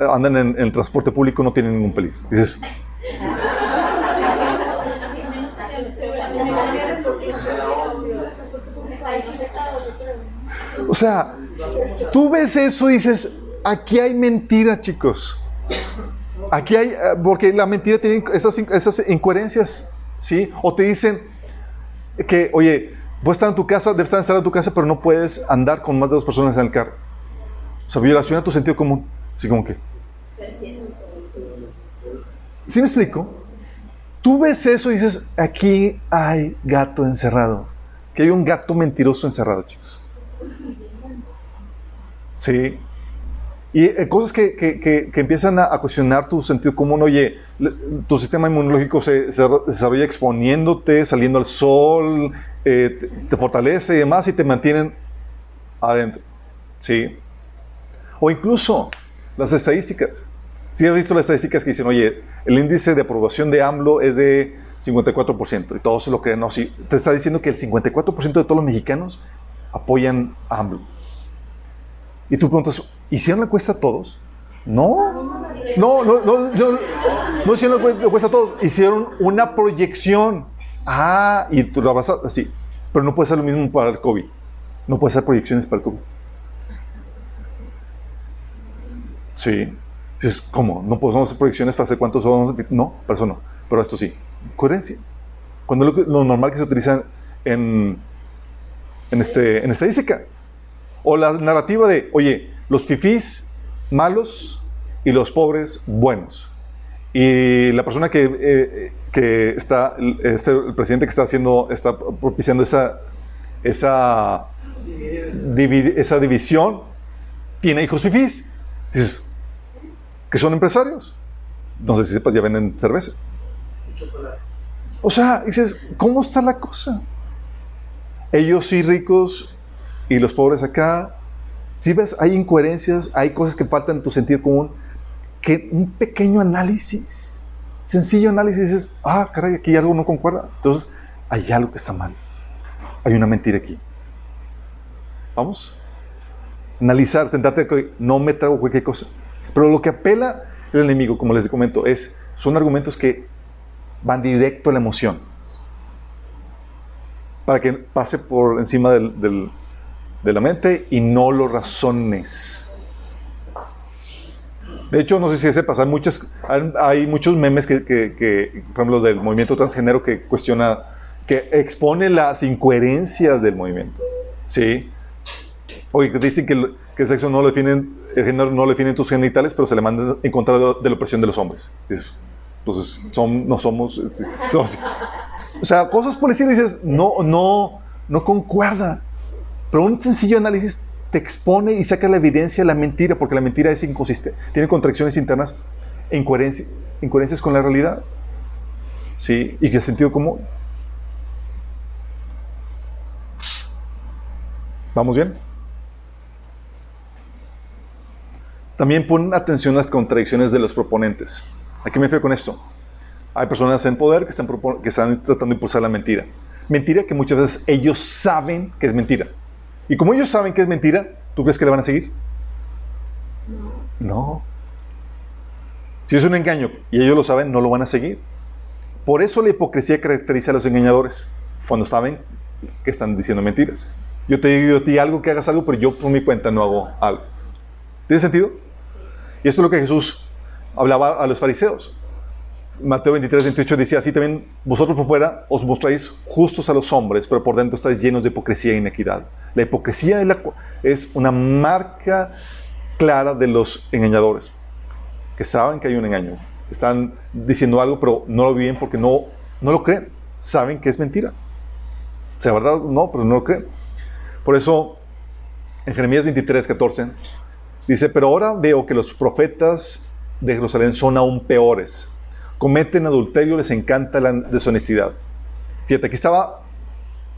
Speaker 2: andan en, en, transporte público no tienen ningún peligro. Dices, O sea, tú ves eso y dices, aquí hay mentira, chicos. Aquí hay, porque la mentira tiene esas, esas incoherencias, ¿sí? O te dicen que, oye, puedes estar en tu casa, debes estar en tu casa, pero no puedes andar con más de dos personas en el carro. O sea, violación a tu sentido común. Así como que. ¿Sí me explico? Tú ves eso y dices, aquí hay gato encerrado. Que hay un gato mentiroso encerrado, chicos. Sí. Y eh, cosas que, que, que, empiezan a, cuestionar tu sentido común. Oye, tu sistema inmunológico se, se, desarrolla exponiéndote, saliendo al sol, eh, te, fortalece y demás, y te mantienen adentro. Sí. O incluso las estadísticas. Si has visto las estadísticas que dicen, oye, el índice de aprobación de AMLO es de 54%, y todos lo creen. No, sí, te está diciendo que el 54% de todos los mexicanos apoyan a AMLO. Y tú preguntas, ¿hicieron la cuesta a todos? No, no, no, no, no, no hicieron la cuesta a todos, hicieron una proyección. Ah, y tú la vas a, así, pero no puede ser lo mismo para el COVID. No puede ser proyecciones para el COVID. Sí. Es como, no podemos hacer proyecciones para hacer cuántos son. No, para eso no. Pero esto sí. Coherencia. Cuando lo, lo normal que se utiliza en, en, este, en estadística. O la narrativa de, oye, los fifís malos y los pobres buenos. Y la persona que, eh, que está, este, el presidente que está haciendo, está propiciando esa, esa, esa división, tiene hijos fifís. Dices, que son empresarios. No sé si sepas, ya venden cerveza. O sea, dices, ¿cómo está la cosa? Ellos sí ricos y los pobres acá. Si ves, hay incoherencias, hay cosas que faltan en tu sentido común, que un pequeño análisis, sencillo análisis, dices, ah, caray, aquí algo no concuerda. Entonces, hay algo que está mal. Hay una mentira aquí. ¿Vamos? Analizar, sentarte, no me trago cualquier cosa. Pero lo que apela el enemigo, como les comento, es, son argumentos que van directo a la emoción. Para que pase por encima del de la mente y no lo razones. De hecho, no sé si sepas, hay, muchas, hay, muchos memes que, que, por ejemplo, del movimiento transgénero que cuestiona, que expone las incoherencias del movimiento. ¿Sí? Oye, que dicen que el, que el sexo no lo definen, el género no lo definen tus genitales, pero se le manda en contra de, la opresión de los hombres. entonces, son, no somos... o sea, cosas por decir, dices, no, no, no concuerda. Pero un sencillo análisis te expone y saca la evidencia de la mentira, porque la mentira es inconsistente, tiene contracciones internas e incoherencias con la realidad. ¿Sí? Y que el sentido común. ¿Vamos bien? También pon atención a las contradicciones de los proponentes. ¿A qué me refiero con esto? Hay personas en poder que están, que están tratando de impulsar la mentira. Mentira que muchas veces ellos saben que es mentira. Y como ellos saben que es mentira, ¿tú crees que le van a seguir? No. No. Si es un engaño y ellos lo saben, no lo van a seguir. Por eso la hipocresía caracteriza a los engañadores, cuando saben que están diciendo mentiras. Yo te digo a ti algo que hagas algo, pero yo por mi cuenta no hago algo. ¿Tiene sentido? Y esto es lo que Jesús hablaba a los fariseos. Mateo 23, 28 dice, así también vosotros por fuera os mostráis justos a los hombres, pero por dentro estáis llenos de hipocresía e inequidad. La hipocresía es, una marca clara de los engañadores, que saben que hay un engaño. Están diciendo algo, pero no lo viven porque no, no lo creen. Saben que es mentira. O sea, verdad, no, pero no lo creen. Por eso, en Jeremías 23, 14, dice, pero ahora veo que los profetas de Jerusalén son aún peores. Cometen adulterio, les encanta la deshonestidad. Fíjate, aquí estaba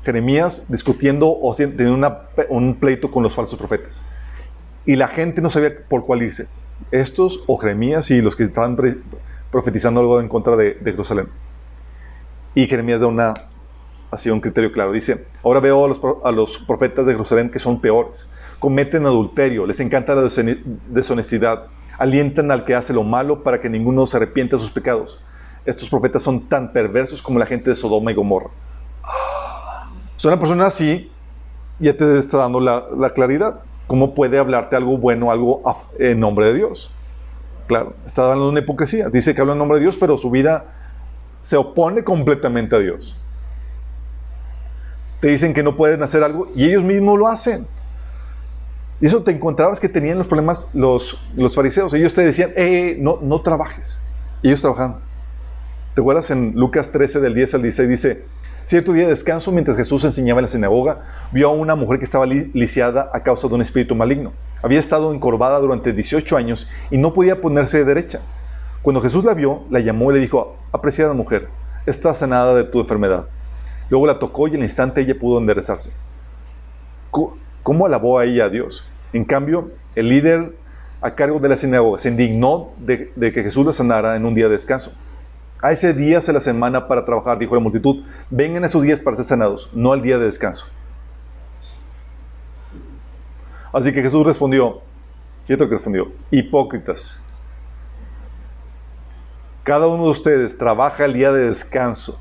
Speaker 2: Jeremías discutiendo o teniendo un pleito con los falsos profetas. Y la gente no sabía por cuál irse. Estos o Jeremías y los que estaban profetizando algo en contra de, de Jerusalén. Y Jeremías da una, así un criterio claro. Dice, ahora veo a los, profetas de Jerusalén que son peores. Cometen adulterio, les encanta la deshone- deshonestidad. Alientan al que hace lo malo para que ninguno se arrepienta de sus pecados. Estos profetas son tan perversos como la gente de Sodoma y Gomorra. Son una persona así, ya te está dando la, la claridad. ¿Cómo puede hablarte algo bueno, algo en nombre de Dios? Claro, está de una hipocresía. Dice que habla en nombre de Dios, pero su vida se opone completamente a Dios. Te dicen que no pueden hacer algo y ellos mismos lo hacen. Y eso te encontrabas que tenían los problemas los, los fariseos. Ellos te decían, eh, no, no trabajes. Ellos trabajaban. ¿Te acuerdas en Lucas 13, del 10 al 16? Dice, cierto día de descanso, mientras Jesús enseñaba en la sinagoga, vio a una mujer que estaba li- lisiada a causa de un espíritu maligno. Había estado encorvada durante 18 años y no podía ponerse de derecha. Cuando Jesús la vio, la llamó y le dijo, apreciada mujer, estás sanada de tu enfermedad. Luego la tocó y al instante ella pudo enderezarse. ¿Cómo alabó a ella a Dios? En cambio, el líder a cargo de la sinagoga se indignó de, que Jesús la sanara en un día de descanso. A ese día se la semana para trabajar, dijo la multitud. Vengan a esos días para ser sanados, no al día de descanso. Así que Jesús respondió, fíjate lo que respondió, hipócritas. Cada uno de ustedes trabaja el día de descanso.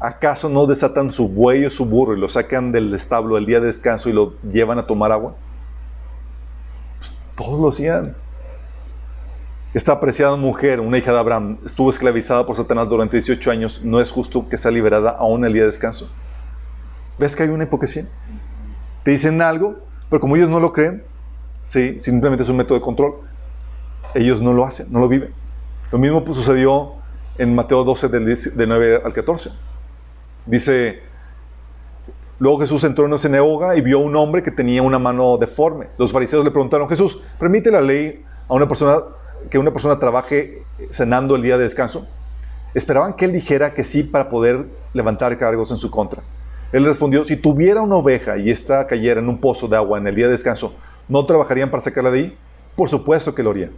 Speaker 2: ¿Acaso no desatan su buey o su burro y lo sacan del establo el día de descanso y lo llevan a tomar agua? Todos lo hacían. Esta apreciada mujer, una hija de Abraham, estuvo esclavizada por Satanás durante 18 años. ¿No es justo que sea liberada aún el día de descanso? ¿Ves que hay una hipocresía? Te dicen algo, pero como ellos no lo creen, sí, simplemente es un método de control. Ellos no lo hacen, no lo viven. Lo mismo pues, sucedió en Mateo 12, del 10 de 9 al 14. Dice, luego Jesús entró en una sinagoga y vio a un hombre que tenía una mano deforme. Los fariseos le preguntaron, Jesús, ¿permite la ley a una persona que una persona trabaje cenando el día de descanso? Esperaban que él dijera que sí para poder levantar cargos en su contra. Él respondió, si tuviera una oveja y ésta cayera en un pozo de agua en el día de descanso, ¿no trabajarían para sacarla de ahí? Por supuesto que lo harían.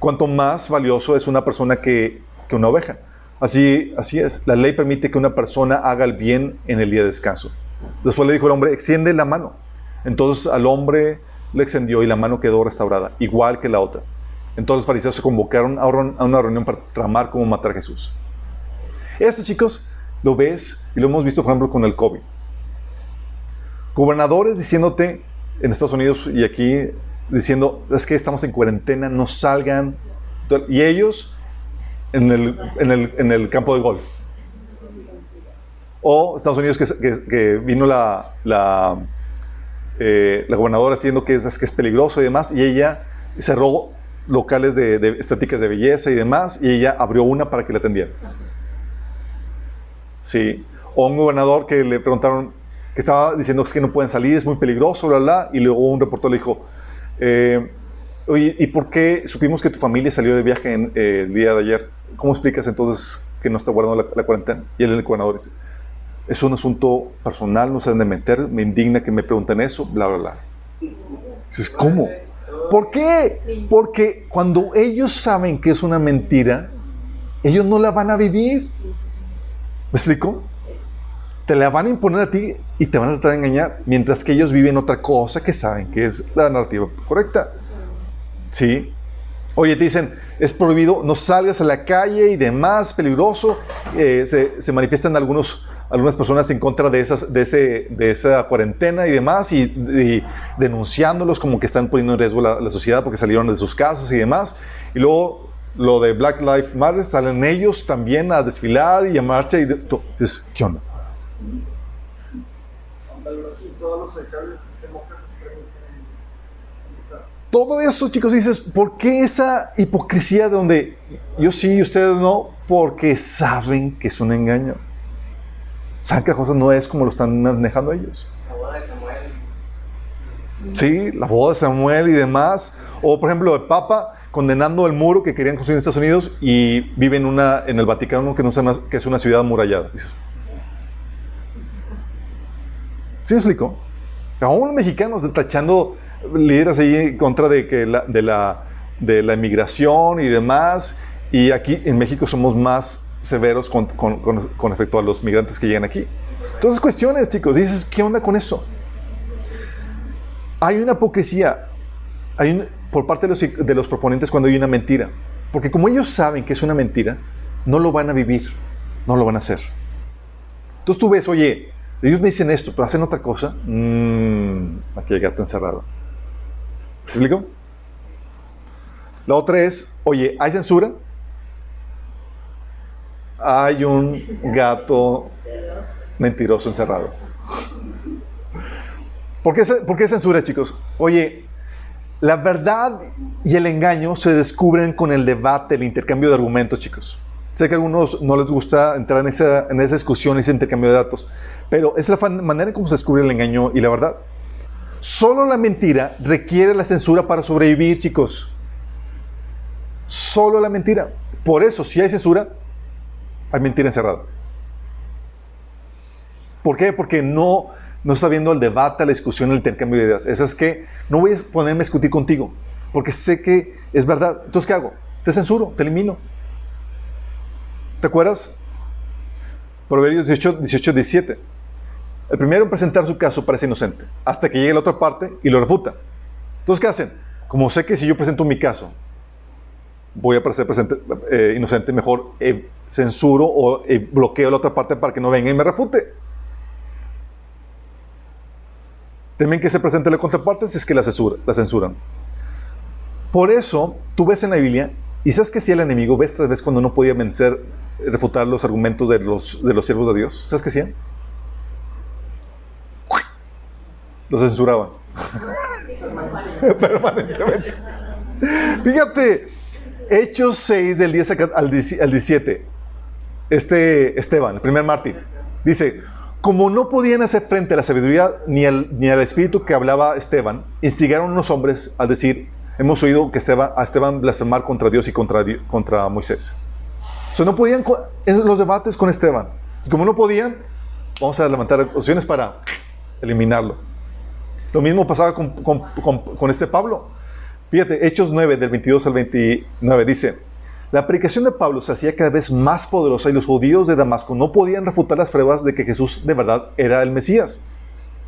Speaker 2: Cuanto más valioso es una persona que, que una oveja. Así, así es. La ley permite que una persona haga el bien en el día de descanso. Después le dijo el hombre, extiende la mano. Entonces al hombre le extendió y la mano quedó restaurada, igual que la otra. Entonces los fariseos se convocaron a una reunión para tramar cómo matar a Jesús. Esto, chicos, lo ves y lo hemos visto, por ejemplo, con el COVID. Gobernadores diciéndote en Estados Unidos y aquí diciendo, es que estamos en cuarentena, no salgan. Y ellos en el, en el, en el campo de golf. O Estados Unidos, que, que, vino la, la, eh, la, gobernadora diciendo que es, que es peligroso y demás, y ella cerró locales de, de, estéticas de belleza y demás, y ella abrió una para que la atendieran. Sí. O un gobernador que le preguntaron, que estaba diciendo que no pueden salir, es muy peligroso, bla, bla, y luego un reportero le dijo, eh, oye, ¿y por qué supimos que tu familia salió de viaje en, eh, el día de ayer? ¿Cómo explicas entonces que no está guardando la, la cuarentena? Y el gobernador, dice, es un asunto personal, no se deben de meter, me indigna que me pregunten eso, bla, bla, bla. Dices, ¿cómo? ¿Por qué? Porque cuando ellos saben que es una mentira, ellos no la van a vivir. ¿Me explico? Te la van a imponer a ti y te van a tratar de engañar, mientras que ellos viven otra cosa que saben que es la narrativa correcta. ¿Sí? Oye, te dicen, es prohibido, no salgas a la calle y demás, peligroso. Eh, se, se, manifiestan algunos, algunas personas en contra de, esas, de, ese, de esa cuarentena y demás, y, denunciándolos como que están poniendo en riesgo la, sociedad porque salieron de sus casas y demás. Y luego lo de Black Lives Matter, salen ellos también a desfilar y a marcha y de, to- dices, ¿qué onda?
Speaker 3: Y todos los alcaldes demócratas creen que un desastre.
Speaker 2: Todo eso, chicos, dices, ¿por qué esa hipocresía de donde yo sí y ustedes no? Porque saben que es un engaño. Saben que la cosa no es como lo están manejando ellos.
Speaker 4: La boda de Samuel.
Speaker 2: Sí, la boda de Samuel y demás. O, por ejemplo, el Papa condenando el muro que querían construir en Estados Unidos y vive en, una, en el Vaticano, que, no es una, que es una ciudad amurallada. Dices, ¿Sí me explico? Aún mexicanos tachando líderes ahí en contra de, que la, de, la, de la inmigración y demás. Y aquí en México somos más severos con, con, con, con respecto a los migrantes que llegan aquí. Entonces, cuestiones, chicos. Dices, ¿qué onda con eso? Hay una hipocresía hay un- por parte de los, de los proponentes cuando hay una mentira. Porque como ellos saben que es una mentira, no lo van a vivir, no lo van a hacer. Entonces tú ves, oye, ellos me dicen esto, pero hacen otra cosa. Mmm, aquí hay gato encerrado. ¿Me explico? La otra es, oye, ¿hay censura? Hay un gato mentiroso encerrado. ¿Por qué, por qué censura, chicos? Oye, la verdad y el engaño se descubren con el debate, el intercambio de argumentos, chicos. Sé que a algunos no les gusta entrar en esa, en esa discusión, ese intercambio de datos, pero es la manera en cómo se descubre el engaño y la verdad. Solo la mentira requiere la censura para sobrevivir, chicos. Solo la mentira. Por eso, si hay censura, hay mentira encerrada. ¿Por qué? Porque no, no está viendo el debate, la discusión, el intercambio de ideas. Eso es que no voy a ponerme a discutir contigo, porque sé que es verdad. Entonces, ¿qué hago? Te censuro, te elimino. ¿Te acuerdas? Proverbios 18, 18 17. El primero en presentar su caso parece inocente, hasta que llegue la otra parte y lo refuta. Entonces, ¿qué hacen? Como sé que si yo presento mi caso, voy a parecer presente- eh, inocente, mejor eh, censuro o eh, bloqueo la otra parte para que no venga y me refute. Temen que se presente la contraparte si es que la, censura, la censuran. Por eso, tú ves en la Biblia, y sabes que si el enemigo, ves tras vez cuando no podía vencer, refutar los argumentos de los, de los siervos de Dios. ¿Sabes qué hacían? Los censuraban. Permanentemente. Fíjate, Hechos 6 del 10 al 17. Este Esteban, el primer mártir, dice, como no podían hacer frente a la sabiduría ni al, ni al espíritu que hablaba Esteban, instigaron unos hombres al decir, hemos oído que Esteban, a Esteban blasfemar contra Dios y contra, contra Moisés. O sea, no podían en los debates con Esteban. Y como no podían, vamos a levantar opciones para eliminarlo. Lo mismo pasaba con, con- con- este Pablo. Fíjate, Hechos 9, del 22 al 29, dice, la predicación de Pablo se hacía cada vez más poderosa y los judíos de Damasco no podían refutar las pruebas de que Jesús de verdad era el Mesías.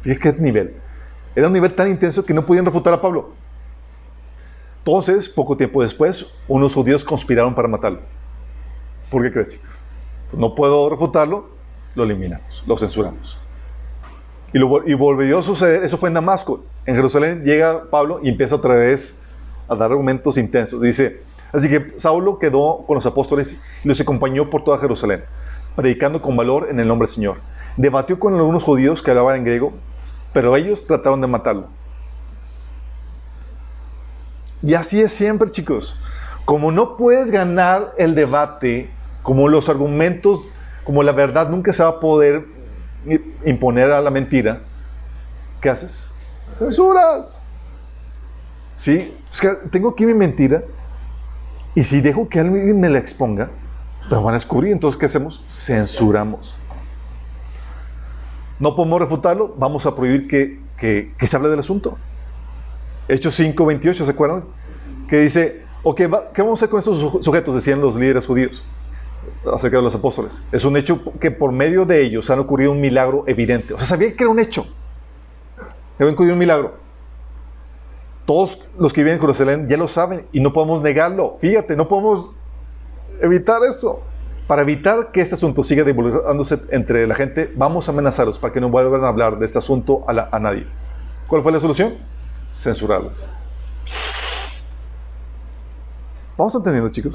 Speaker 2: Fíjate qué nivel. Era un nivel tan intenso que no podían refutar a Pablo. Entonces, poco tiempo después, unos judíos conspiraron para matarlo. ¿Por qué crees? Pues no puedo refutarlo, lo eliminamos, lo censuramos. Y, volvió a suceder, eso fue en Damasco. En Jerusalén llega Pablo y empieza otra vez a dar argumentos intensos. Dice, así que Saulo quedó con los apóstoles y los acompañó por toda Jerusalén, predicando con valor en el nombre del Señor. Debatió con algunos judíos que hablaban en griego, pero ellos trataron de matarlo. Y así es siempre, chicos. Como no puedes ganar el debate, como los argumentos, como la verdad nunca se va a poder imponer a la mentira, ¿qué haces? Censuras. ¿Sí? Es que tengo aquí mi mentira y si dejo que alguien me la exponga, la van a descubrir. Entonces, ¿qué hacemos? Censuramos. No podemos refutarlo, vamos a prohibir que, que- que se hable del asunto. Hechos 5, 28, ¿se acuerdan? Que dice, ok, va- ¿qué vamos a hacer con estos su- sujetos? Decían los líderes judíos acerca de los apóstoles. Es un hecho que por medio de ellos han ocurrido un milagro evidente. O sea, sabían que era un hecho. Que había ocurrido un milagro. Todos los que viven en Jerusalén ya lo saben y no podemos negarlo. Fíjate, no podemos evitar esto. Para evitar que este asunto siga divulgándose entre la gente, vamos a amenazarlos para que no vuelvan a hablar de este asunto a nadie. ¿Cuál fue la solución? Censurarlos. ¿Vamos entendiendo, chicos?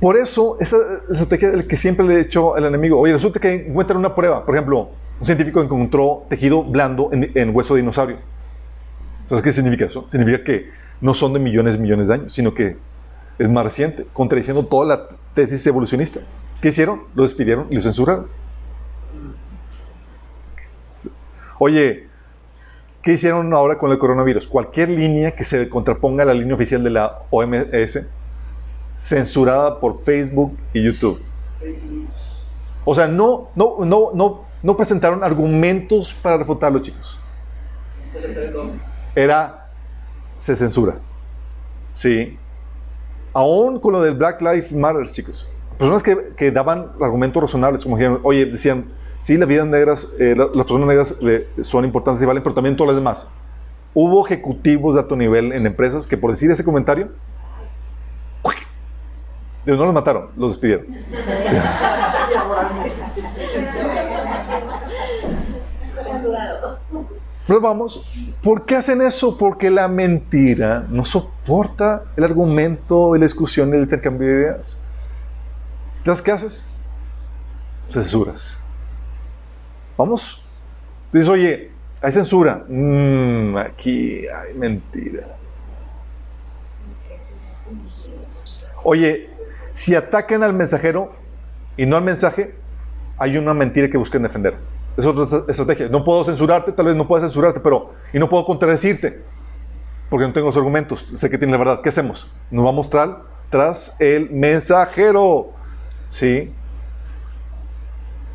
Speaker 2: Por eso, esa estrategia que siempre le he hecho al enemigo. Oye, resulta que encuentran una prueba. Por ejemplo, un científico encontró tejido blando en, hueso de dinosaurio. ¿Sabes qué significa eso? Significa que no son de millones y millones de años, sino que es más reciente, contradiciendo toda la tesis evolucionista. ¿Qué hicieron? Lo despidieron y lo censuraron. Oye, ¿qué hicieron ahora con el coronavirus? Cualquier línea que se contraponga a la línea oficial de la OMS, censurada por Facebook y YouTube. O sea, no, no, no, no, no presentaron argumentos para refutarlo, chicos. Era, se censura. Sí. Aún con lo del Black Lives Matter, chicos. Personas que, que daban argumentos razonables, como dijeron, oye, decían, sí, las vidas negras, eh, las personas negras eh, son importantes y valen, pero también todas las demás. Hubo ejecutivos de alto nivel en empresas que por decir ese comentario, no los mataron, los despidieron. Pero vamos, ¿por qué hacen eso? Porque la mentira no soporta el argumento, la discusión, el intercambio de ideas. Entonces, ¿qué haces? Censuras. Vamos. Dices, oye, hay censura. Mm, aquí hay mentira. Oye, si atacan al mensajero y no al mensaje, hay una mentira que buscan defender. Es otra estrategia. No puedo censurarte, tal vez no pueda censurarte, pero. Y no puedo contradecirte. Porque no tengo los argumentos. Sé que tiene la verdad. ¿Qué hacemos? Nos va a mostrar tras el mensajero. ¿Sí?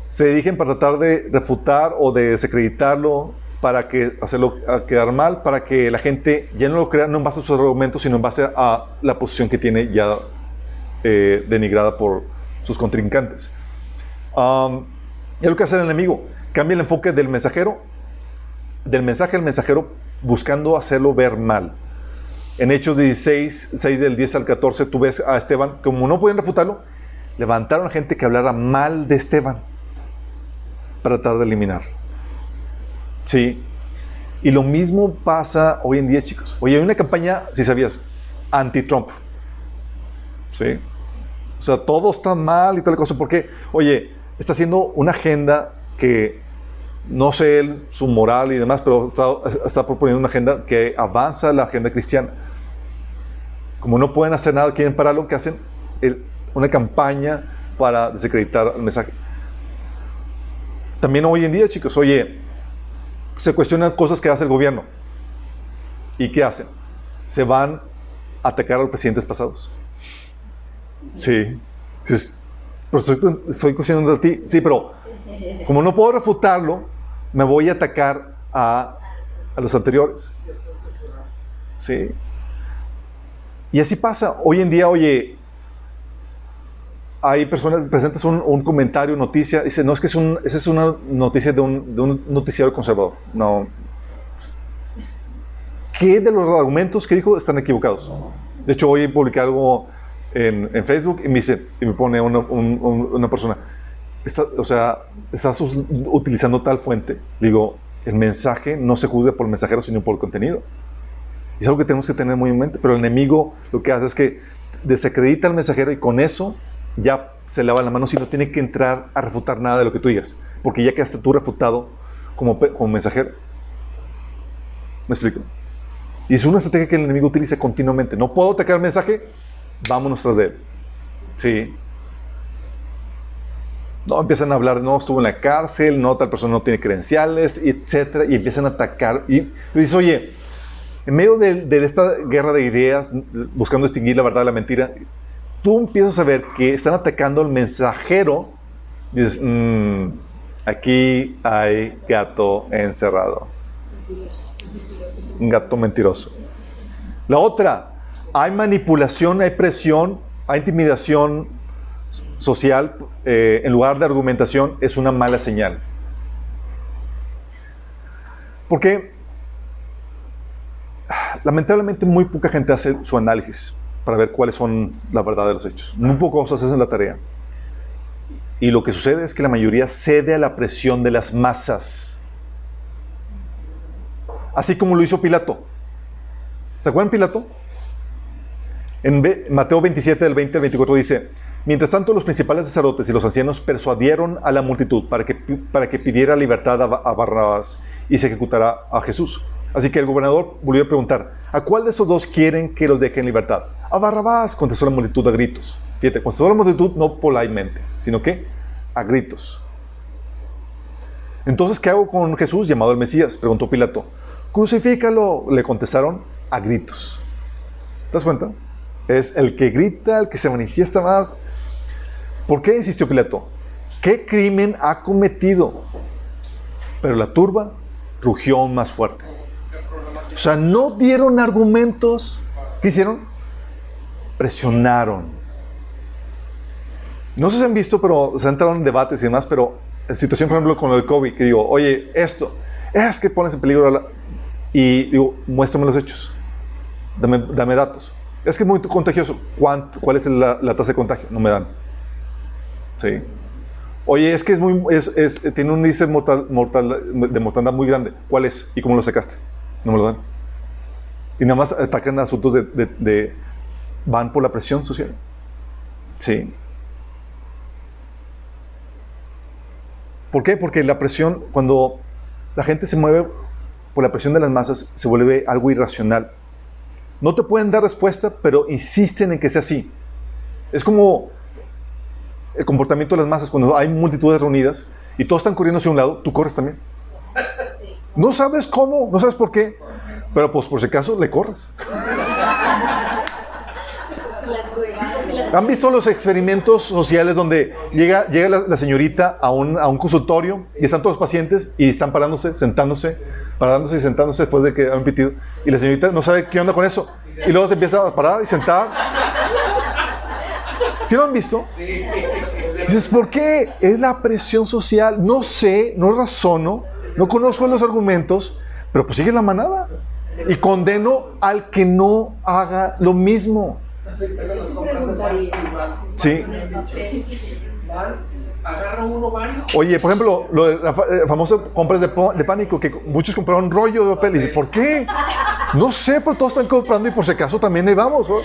Speaker 2: Se dirigen para tratar de refutar o de desacreditarlo, para que hacerlo quedar mal, para que la gente ya no lo crea, no en base a sus argumentos, sino en base a la posición que tiene ya eh, denigrada por sus contrincantes. y es lo que hace el enemigo Cambia el enfoque del mensajero, del mensaje al mensajero, buscando hacerlo ver mal. En Hechos 16, 6 del 10 al 14, tú ves a Esteban, como no podían refutarlo, levantaron a gente que hablara mal de Esteban para tratar de eliminar. Sí. Y lo mismo pasa hoy en día, chicos. Oye, hay una campaña, si sabías, anti-Trump. Sí. O sea, todo está mal y tal cosa. Porque, oye, está haciendo una agenda que no sé él, su moral y demás, pero está, proponiendo una agenda que avanza la agenda cristiana. Como no pueden hacer nada, quieren parar lo que hacen, una campaña para desacreditar el mensaje. También hoy en día, chicos, oye, se cuestionan cosas que hace el gobierno. ¿Y qué hacen? Se van a atacar a los presidentes pasados. Sí. pero estoy, cuestionando a ti. Sí, pero como no puedo refutarlo, me voy a atacar a, los anteriores. Sí. Y así pasa. Hoy en día, oye, hay personas, presentas un, comentario, noticia, dice, no, es que es un, esa es una noticia de un, de un noticiario conservador. No. ¿Qué de los argumentos que dijo están equivocados? De hecho, hoy publiqué algo en, en Facebook y me dice, y me pone una, una persona, o sea, estás utilizando tal fuente. Digo, el mensaje no se juzga por el mensajero, sino por el contenido. Es algo que tenemos que tener muy en mente. Pero el enemigo lo que hace es que desacredita al mensajero y con eso ya se lava la mano si no tiene que entrar a refutar nada de lo que tú digas. Porque ya quedaste tú refutado como, como mensajero. ¿Me explico? Y es una estrategia que el enemigo utiliza continuamente. No puedo atacar el mensaje, vámonos tras de él. Sí, no, empiezan a hablar, no, estuvo en la cárcel, no, tal persona no tiene credenciales, etcétera, y empiezan a atacar. Y dices, oye, en medio de, esta guerra de ideas, buscando distinguir la verdad de la mentira, tú empiezas a ver que están atacando al mensajero. Dices, mm, aquí hay gato encerrado. Un gato mentiroso. La otra, hay manipulación, hay presión, hay intimidación social, eh, en lugar de argumentación, es una mala señal. Porque lamentablemente muy poca gente hace su análisis para ver cuáles son la verdad de los hechos. Muy pocos hacen la tarea. Y lo que sucede es que la mayoría cede a la presión de las masas. Así como lo hizo Pilato. ¿Se acuerdan Pilato? En Mateo 27, del 20 al 24 dice, Mientras tanto, los principales sacerdotes y los ancianos persuadieron a la multitud para que, pidiera libertad a, Ba- a Barrabás y se ejecutara a Jesús. Así que el gobernador volvió a preguntar, ¿a cuál de esos dos quieren que los deje en libertad? A Barrabás, contestó la multitud a gritos. Fíjate, contestó la multitud no politemente, sino que a gritos. Entonces, ¿qué hago con Jesús llamado el Mesías? Preguntó Pilato. Crucifícalo, le contestaron a gritos. ¿Te das cuenta? Es el que grita, el que se manifiesta más. ¿Por qué insistió Pilato? ¿Qué crimen ha cometido? Pero la turba rugió más fuerte. O sea, no dieron argumentos. ¿Qué hicieron? Presionaron. No sé si han visto, pero se han entrado en debates y demás, pero en situación, por ejemplo, con el COVID, que digo, oye, esto, es que pones en peligro. Y digo, muéstrame los hechos. Dame datos. Es que es muy contagioso. ¿Cuánto, ¿Cuál es la, tasa de contagio? No me dan. Sí. Oye, es que es muy, es, tiene un índice mortal, mortal- de mortandad muy grande. ¿Cuál es? ¿Y cómo lo sacaste? No me lo dan. Y nada más atacan asuntos de- van por la presión social. Sí. ¿Por qué? Porque la presión, cuando la gente se mueve por la presión de las masas, se vuelve algo irracional. No te pueden dar respuesta, pero insisten en que sea así. Es como el comportamiento de las masas cuando hay multitudes reunidas y todos están corriendo hacia un lado, tú corres también. No sabes cómo, no sabes por qué, pero pues por si acaso le corres. ¿Han visto los experimentos sociales donde llega, llega la, la señorita a un, a un consultorio y están todos los pacientes y están parándose, sentándose, parándose y sentándose después de que han pitido y la señorita no sabe qué onda con eso y luego se empieza a parar y sentar? ¿Sí lo han visto? Dices, ¿por qué? Es la presión social. No sé, no razono, no conozco los argumentos, pero pues sigue la manada. Y condeno al que no haga lo mismo.
Speaker 3: Sí agarra uno varios.
Speaker 2: Oye, por ejemplo, lo de las fa- eh, famosas compras de, pánico, que muchos compraron rollo de papel. Y dice, ¿por qué? No sé, pero todos están comprando y por si acaso también ahí vamos.
Speaker 3: La.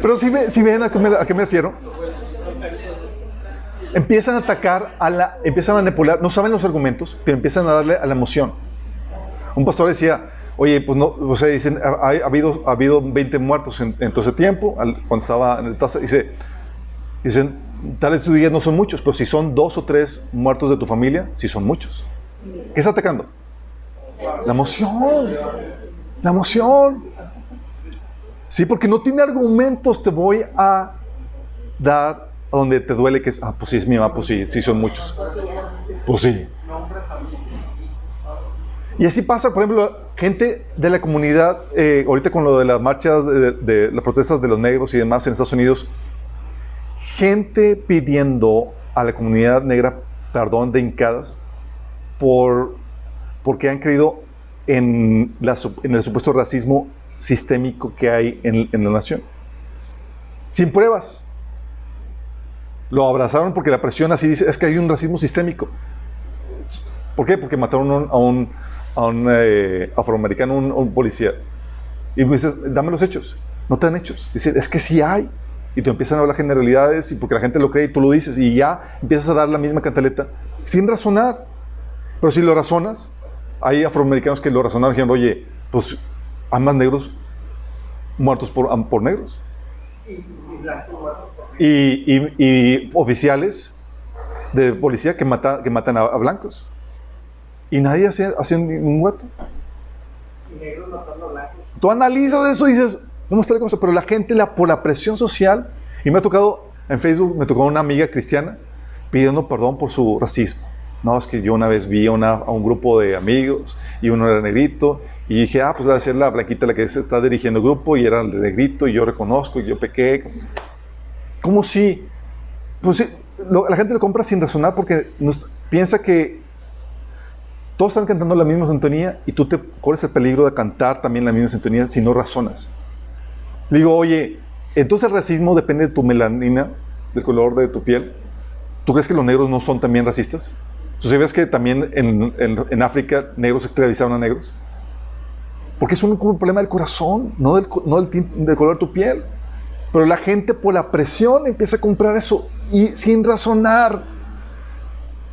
Speaker 2: Pero si, ve- si ven a qué, me, a qué me refiero, empiezan a atacar, a la, empiezan a manipular, no saben los argumentos, pero empiezan a darle a la emoción. Un pastor decía, oye, pues no, o sea, dicen, ha, ha habido, ha habido 20 muertos en, todo ese tiempo, cuando estaba en el tasa, dice, dicen, tales tú digas no son muchos, pero si son dos o tres muertos de tu familia, sí son muchos. ¿Qué está atacando? La emoción. La emoción. Sí, porque no tiene argumentos, te voy a dar donde te duele que es, ah, pues sí es mi mamá, pues sí, sí son muchos. Pues sí. Y así pasa, por ejemplo, gente de la comunidad, eh, ahorita con lo de las marchas, de, las protestas de los negros y demás en Estados Unidos, gente pidiendo a la comunidad negra perdón de hincadas por, porque han creído en, la en el supuesto racismo sistémico que hay en, en la nación. Sin pruebas. Lo abrazaron porque la presión así dice, es que hay un racismo sistémico. ¿Por qué? Porque mataron a un, a un, eh, afroamericano, un, un policía. Y me dices, dame los hechos. No te dan hechos. Dice, es que sí hay. Y te empiezan a hablar generalidades y porque la gente lo cree y tú lo dices y ya empiezas a dar la misma cantaleta sin razonar. Pero si lo razonas, hay afroamericanos que lo razonaron y dijeron, oye, pues hay más negros muertos por, por negros.
Speaker 3: Y, y blanco, muertos por
Speaker 2: Y, y- y oficiales de policía que, mata, que matan a, a blancos. Y nadie hace, hace ningún
Speaker 3: blancos.
Speaker 2: Tú analizas eso y dices, ¿cómo está la cosa? Pero la gente, la, por la presión social, y me ha tocado, en Facebook, me tocó una amiga cristiana pidiendo perdón por su racismo. No, es que yo una vez vi a, una- a un grupo de amigos y uno era negrito y dije, ah, pues debe ser la blanquita la que se está dirigiendo el grupo y era el negrito y yo reconozco y yo pequé. ¿Cómo si? Pues lo- la gente lo compra sin razonar porque nos- piensa que todos están cantando la misma sintonía y tú te corres el peligro de cantar también la misma sintonía si no razonas. Digo, oye, entonces el racismo depende de tu melanina, del color de tu piel. ¿Tú crees que los negros no son también racistas? ¿Tú sabías que también en, en- en África negros esclavizaron a negros? Porque es un, problema del corazón, no, del color de tu piel. Pero la gente por la presión empieza a comprar eso y sin razonar.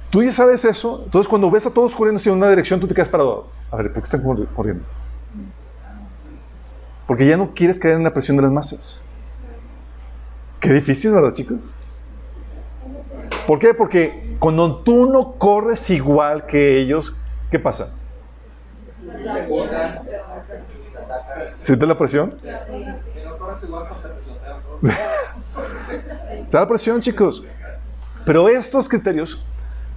Speaker 2: Tú ya sabes eso. Entonces cuando ves a todos corriendo hacia una dirección, tú te quedas parado. A ver, ¿por qué están corri- corriendo? Porque ya no quieres caer en la presión de las masas. Qué difícil, ¿verdad, chicos? ¿Por qué? Porque cuando tú no corres igual que ellos, ¿qué pasa? ¿Sientes la presión?
Speaker 3: Si no corres igual, pues te presionan, ¿no?
Speaker 2: Está la presión, chicos. Pero estos criterios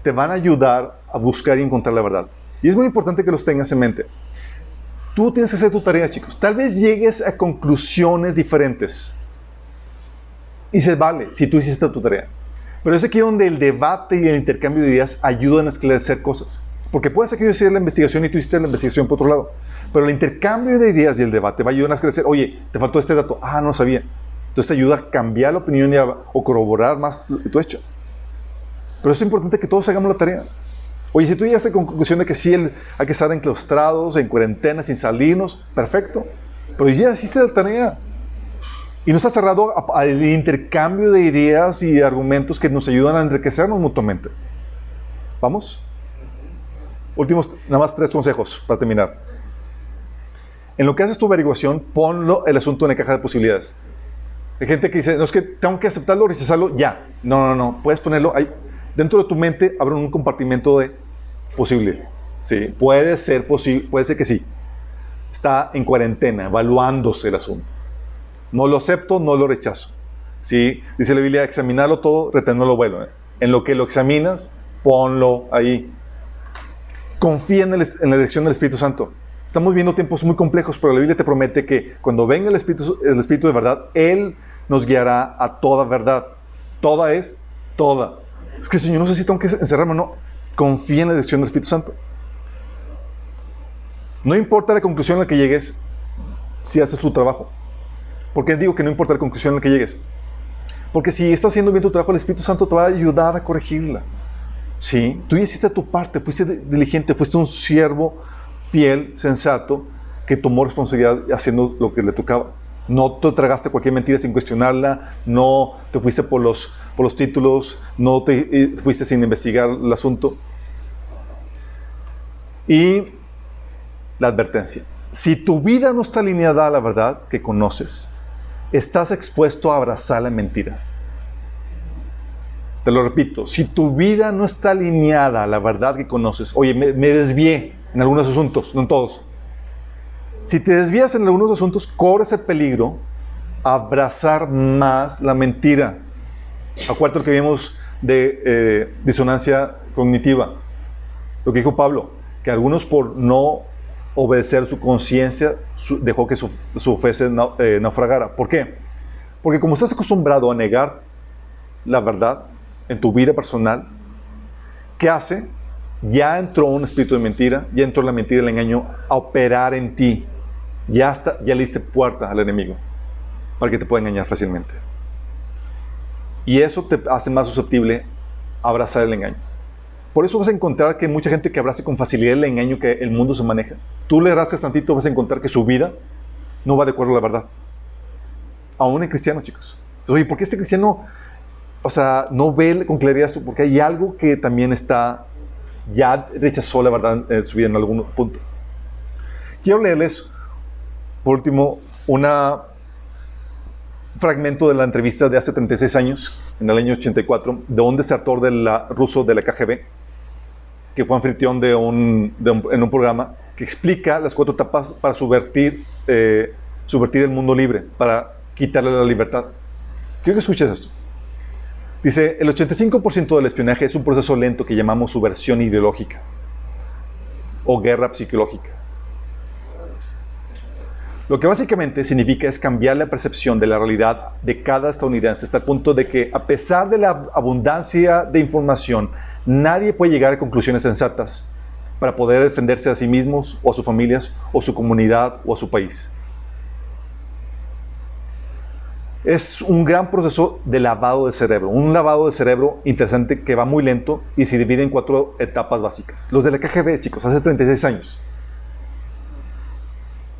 Speaker 2: te van a ayudar a buscar y encontrar la verdad. Y es muy importante que los tengas en mente. Tú tienes que hacer tu tarea, chicos. Tal vez llegues a conclusiones diferentes. Y se vale si tú hiciste tu tarea. Pero es aquí donde el debate y el intercambio de ideas ayudan a esclarecer cosas. Porque puede ser que yo hiciera la investigación y tú hiciste la investigación por otro lado. Pero el intercambio de ideas y el debate va a ayudar a esclarecer. Oye, te faltó este dato. Ah, no sabía. Entonces te ayuda a cambiar la opinión y a- o corroborar más has hecho. Pero es importante que todos hagamos la tarea. Oye, si tú llegaste a la conclusión de que sí hay que estar enclaustrados, en cuarentena, sin salirnos, perfecto. Pero ya hiciste la tarea. Y nos ha cerrado al intercambio de ideas y argumentos que nos ayudan a enriquecernos mutuamente. ¿Vamos? Últimos, nada más tres consejos para terminar. En lo que haces tu averiguación, ponlo el asunto en la caja de posibilidades. Hay gente que dice, no es que tengo que aceptarlo o rechazarlo ya. No, no, no. Puedes ponerlo ahí. Dentro de tu mente abre un compartimento de posible. Sí, puede ser posible, puede ser que sí. Está en cuarentena, evaluándose el asunto. No lo acepto, no lo rechazo. Sí, dice la Biblia, examinarlo todo, retenerlo lo bueno. ¿eh? En lo que lo examinas, ponlo ahí. Confía en, la dirección del Espíritu Santo. Estamos viviendo tiempos muy complejos, pero la Biblia te promete que cuando venga el Espíritu, el Espíritu de verdad, Él nos guiará a toda verdad. Toda es toda. Es que Señor, no sé si tengo que encerrarme o no. Confía en la dirección del Espíritu Santo. No importa la conclusión a la que llegues si haces tu trabajo. ¿Por qué digo que no importa la conclusión a la que llegues? Porque si estás haciendo bien tu trabajo, el Espíritu Santo te va a ayudar a corregirla. Sí, tú hiciste tu parte, fuiste diligente, fuiste un siervo fiel, sensato, que tomó responsabilidad haciendo lo que le tocaba. No te tragaste cualquier mentira sin cuestionarla, no te fuiste por los, por los títulos, no te eh, fuiste sin investigar el asunto. Y la advertencia. Si tu vida no está alineada a la verdad que conoces, estás expuesto a abrazar la mentira. Te lo repito, si tu vida no está alineada a la verdad que conoces, oye, me, me desvié en algunos asuntos, no en todos. Si te desvías en algunos asuntos, corres el peligro abrazar más la mentira. Acuérdate lo que vimos de eh, disonancia cognitiva. Lo que dijo Pablo, que algunos por no obedecer su conciencia dejó que su, su fe se eh, naufragara. ¿Por qué? Porque como estás acostumbrado a negar la verdad en tu vida personal, ¿qué hace? Ya entró un espíritu de mentira, ya entró la mentira, el engaño a operar en ti. Ya, está, ya le diste puerta al enemigo para que te pueda engañar fácilmente. Y eso te hace más susceptible a abrazar el engaño. Por eso vas a encontrar que mucha gente que abraza con facilidad el engaño que el mundo se maneja. Tú le rascas tantito, vas a encontrar que su vida no va de acuerdo a la verdad. Aún en cristianos, chicos. Entonces, oye, ¿por qué este cristiano, o sea, no ve con claridad esto? Porque hay algo que también está, ya rechazó la verdad en su vida en algún punto. Quiero leerles, por último, un fragmento de la entrevista de hace 36 años, en el año 84, de un desertor de ruso de KGB, que fue anfitrión de un, de un- en un programa que explica las cuatro etapas para subvertir, eh, subvertir el mundo libre, para quitarle la libertad. Quiero que escuches esto. Dice, el 85% del espionaje es un proceso lento que llamamos subversión ideológica o guerra psicológica. Lo que básicamente significa es cambiar la percepción de la realidad de cada estadounidense hasta el punto de que a pesar de la abundancia de información, nadie puede llegar a conclusiones sensatas para poder defenderse a sí mismos o a sus familias o su comunidad o a su país. Es un gran proceso de lavado de cerebro, un lavado de cerebro interesante que va muy lento y se divide en cuatro etapas básicas. Los de la KGB, chicos, hace 36 años.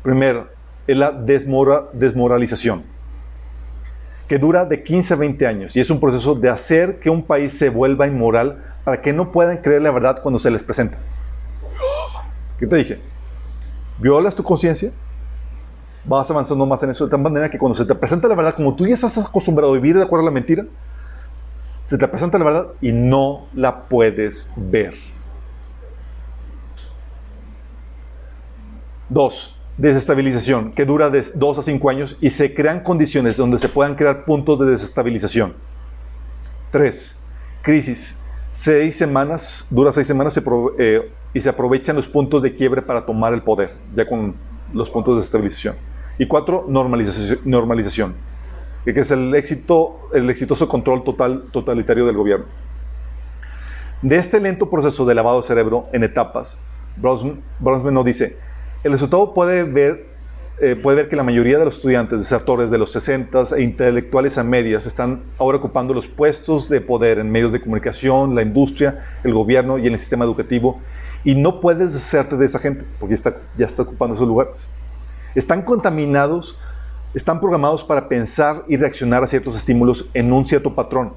Speaker 2: Primero, es la desmora, desmoralización, que dura de 15 a 20 años y es un proceso de hacer que un país se vuelva inmoral para que no puedan creer la verdad cuando se les presenta. ¿Qué te dije? ¿Violas tu conciencia? Vas avanzando más en eso de tal manera que cuando se te presenta la verdad, como tú ya estás acostumbrado a vivir de acuerdo a la mentira, se te presenta la verdad y no la puedes ver. Dos, desestabilización, que dura de dos a cinco años y se crean condiciones donde se puedan crear puntos de desestabilización. Tres, crisis. Seis semanas, dura seis semanas se pro- eh, y se aprovechan los puntos de quiebre para tomar el poder, ya con los puntos de estabilización. Y cuatro, normalización, normalización que es el, éxito, el exitoso control total, totalitario del gobierno. De este lento proceso de lavado de cerebro en etapas, Bronsman nos dice, el resultado puede ver, eh, puede ver que la mayoría de los estudiantes desertores de los 60 e intelectuales a medias están ahora ocupando los puestos de poder en medios de comunicación, la industria, el gobierno y en el sistema educativo. Y no puedes deshacerte de esa gente porque ya está, ya está ocupando esos lugares. Están contaminados, están programados para pensar y reaccionar a ciertos estímulos en un cierto patrón.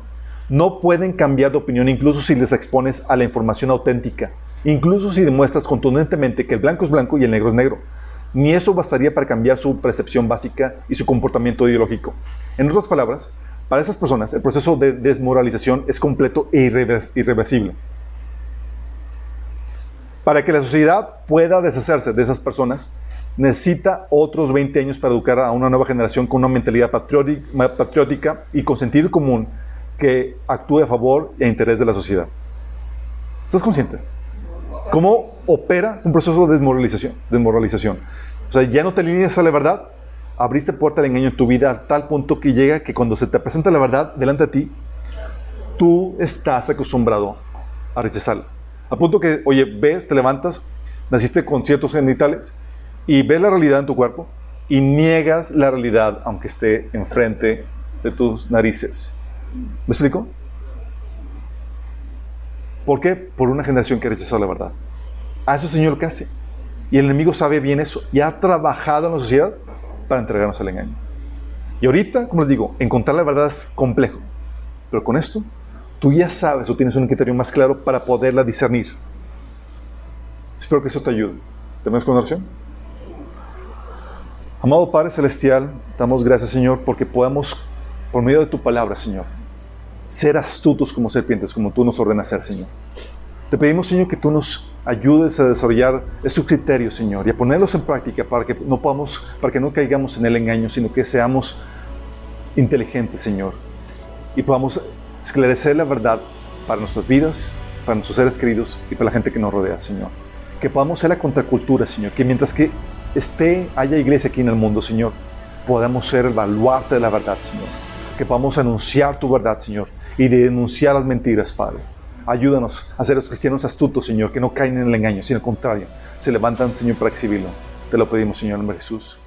Speaker 2: No pueden cambiar de opinión incluso si les expones a la información auténtica, incluso si demuestras contundentemente que el blanco es blanco y el negro es negro. Ni eso bastaría para cambiar su percepción básica y su comportamiento ideológico. En otras palabras, para esas personas el proceso de desmoralización es completo e irrever- irreversible. Para que la sociedad pueda deshacerse de esas personas, necesita otros 20 años para educar a una nueva generación con una mentalidad patriótica y con sentido común que actúe a favor e interés de la sociedad. ¿Estás consciente? ¿Cómo opera un proceso de desmoralización? desmoralización? O sea, ya no te alineas a la verdad, abriste puerta al engaño en tu vida a tal punto que llega que cuando se te presenta la verdad delante de ti, tú estás acostumbrado a rechazarla. A punto que, oye, ves, te levantas, naciste con ciertos genitales y ves la realidad en tu cuerpo y niegas la realidad aunque esté enfrente de tus narices. ¿Me explico? ¿Por qué? Por una generación que rechazó la verdad. A eso Señor que hace. Y el enemigo sabe bien eso y ha trabajado en la sociedad para entregarnos al engaño. Y ahorita, como les digo, encontrar la verdad es complejo. Pero con esto, tú ya sabes o tienes un criterio más claro para poderla discernir. Espero que eso te ayude. ¿Tenemos con oración? Amado Padre Celestial, damos gracias, Señor, porque podamos, por medio de tu palabra, Señor, ser astutos como serpientes, como tú nos ordenas ser, Señor. Te pedimos, Señor, que tú nos ayudes a desarrollar estos criterios, Señor, y a ponerlos en práctica para que no podamos, para que no caigamos en el engaño, sino que seamos inteligentes, Señor, y podamos esclarecer la verdad para nuestras vidas, para nuestros seres queridos y para la gente que nos rodea, Señor. Que podamos ser la contracultura, Señor, que mientras que esté, haya iglesia aquí en el mundo, Señor, podamos ser el baluarte de la verdad, Señor. Que podamos anunciar tu verdad, Señor, y denunciar las mentiras, Padre. Ayúdanos a ser los cristianos astutos, Señor, que no caen en el engaño, sino al contrario, se levantan, Señor, para exhibirlo. Te lo pedimos, Señor, en de Jesús.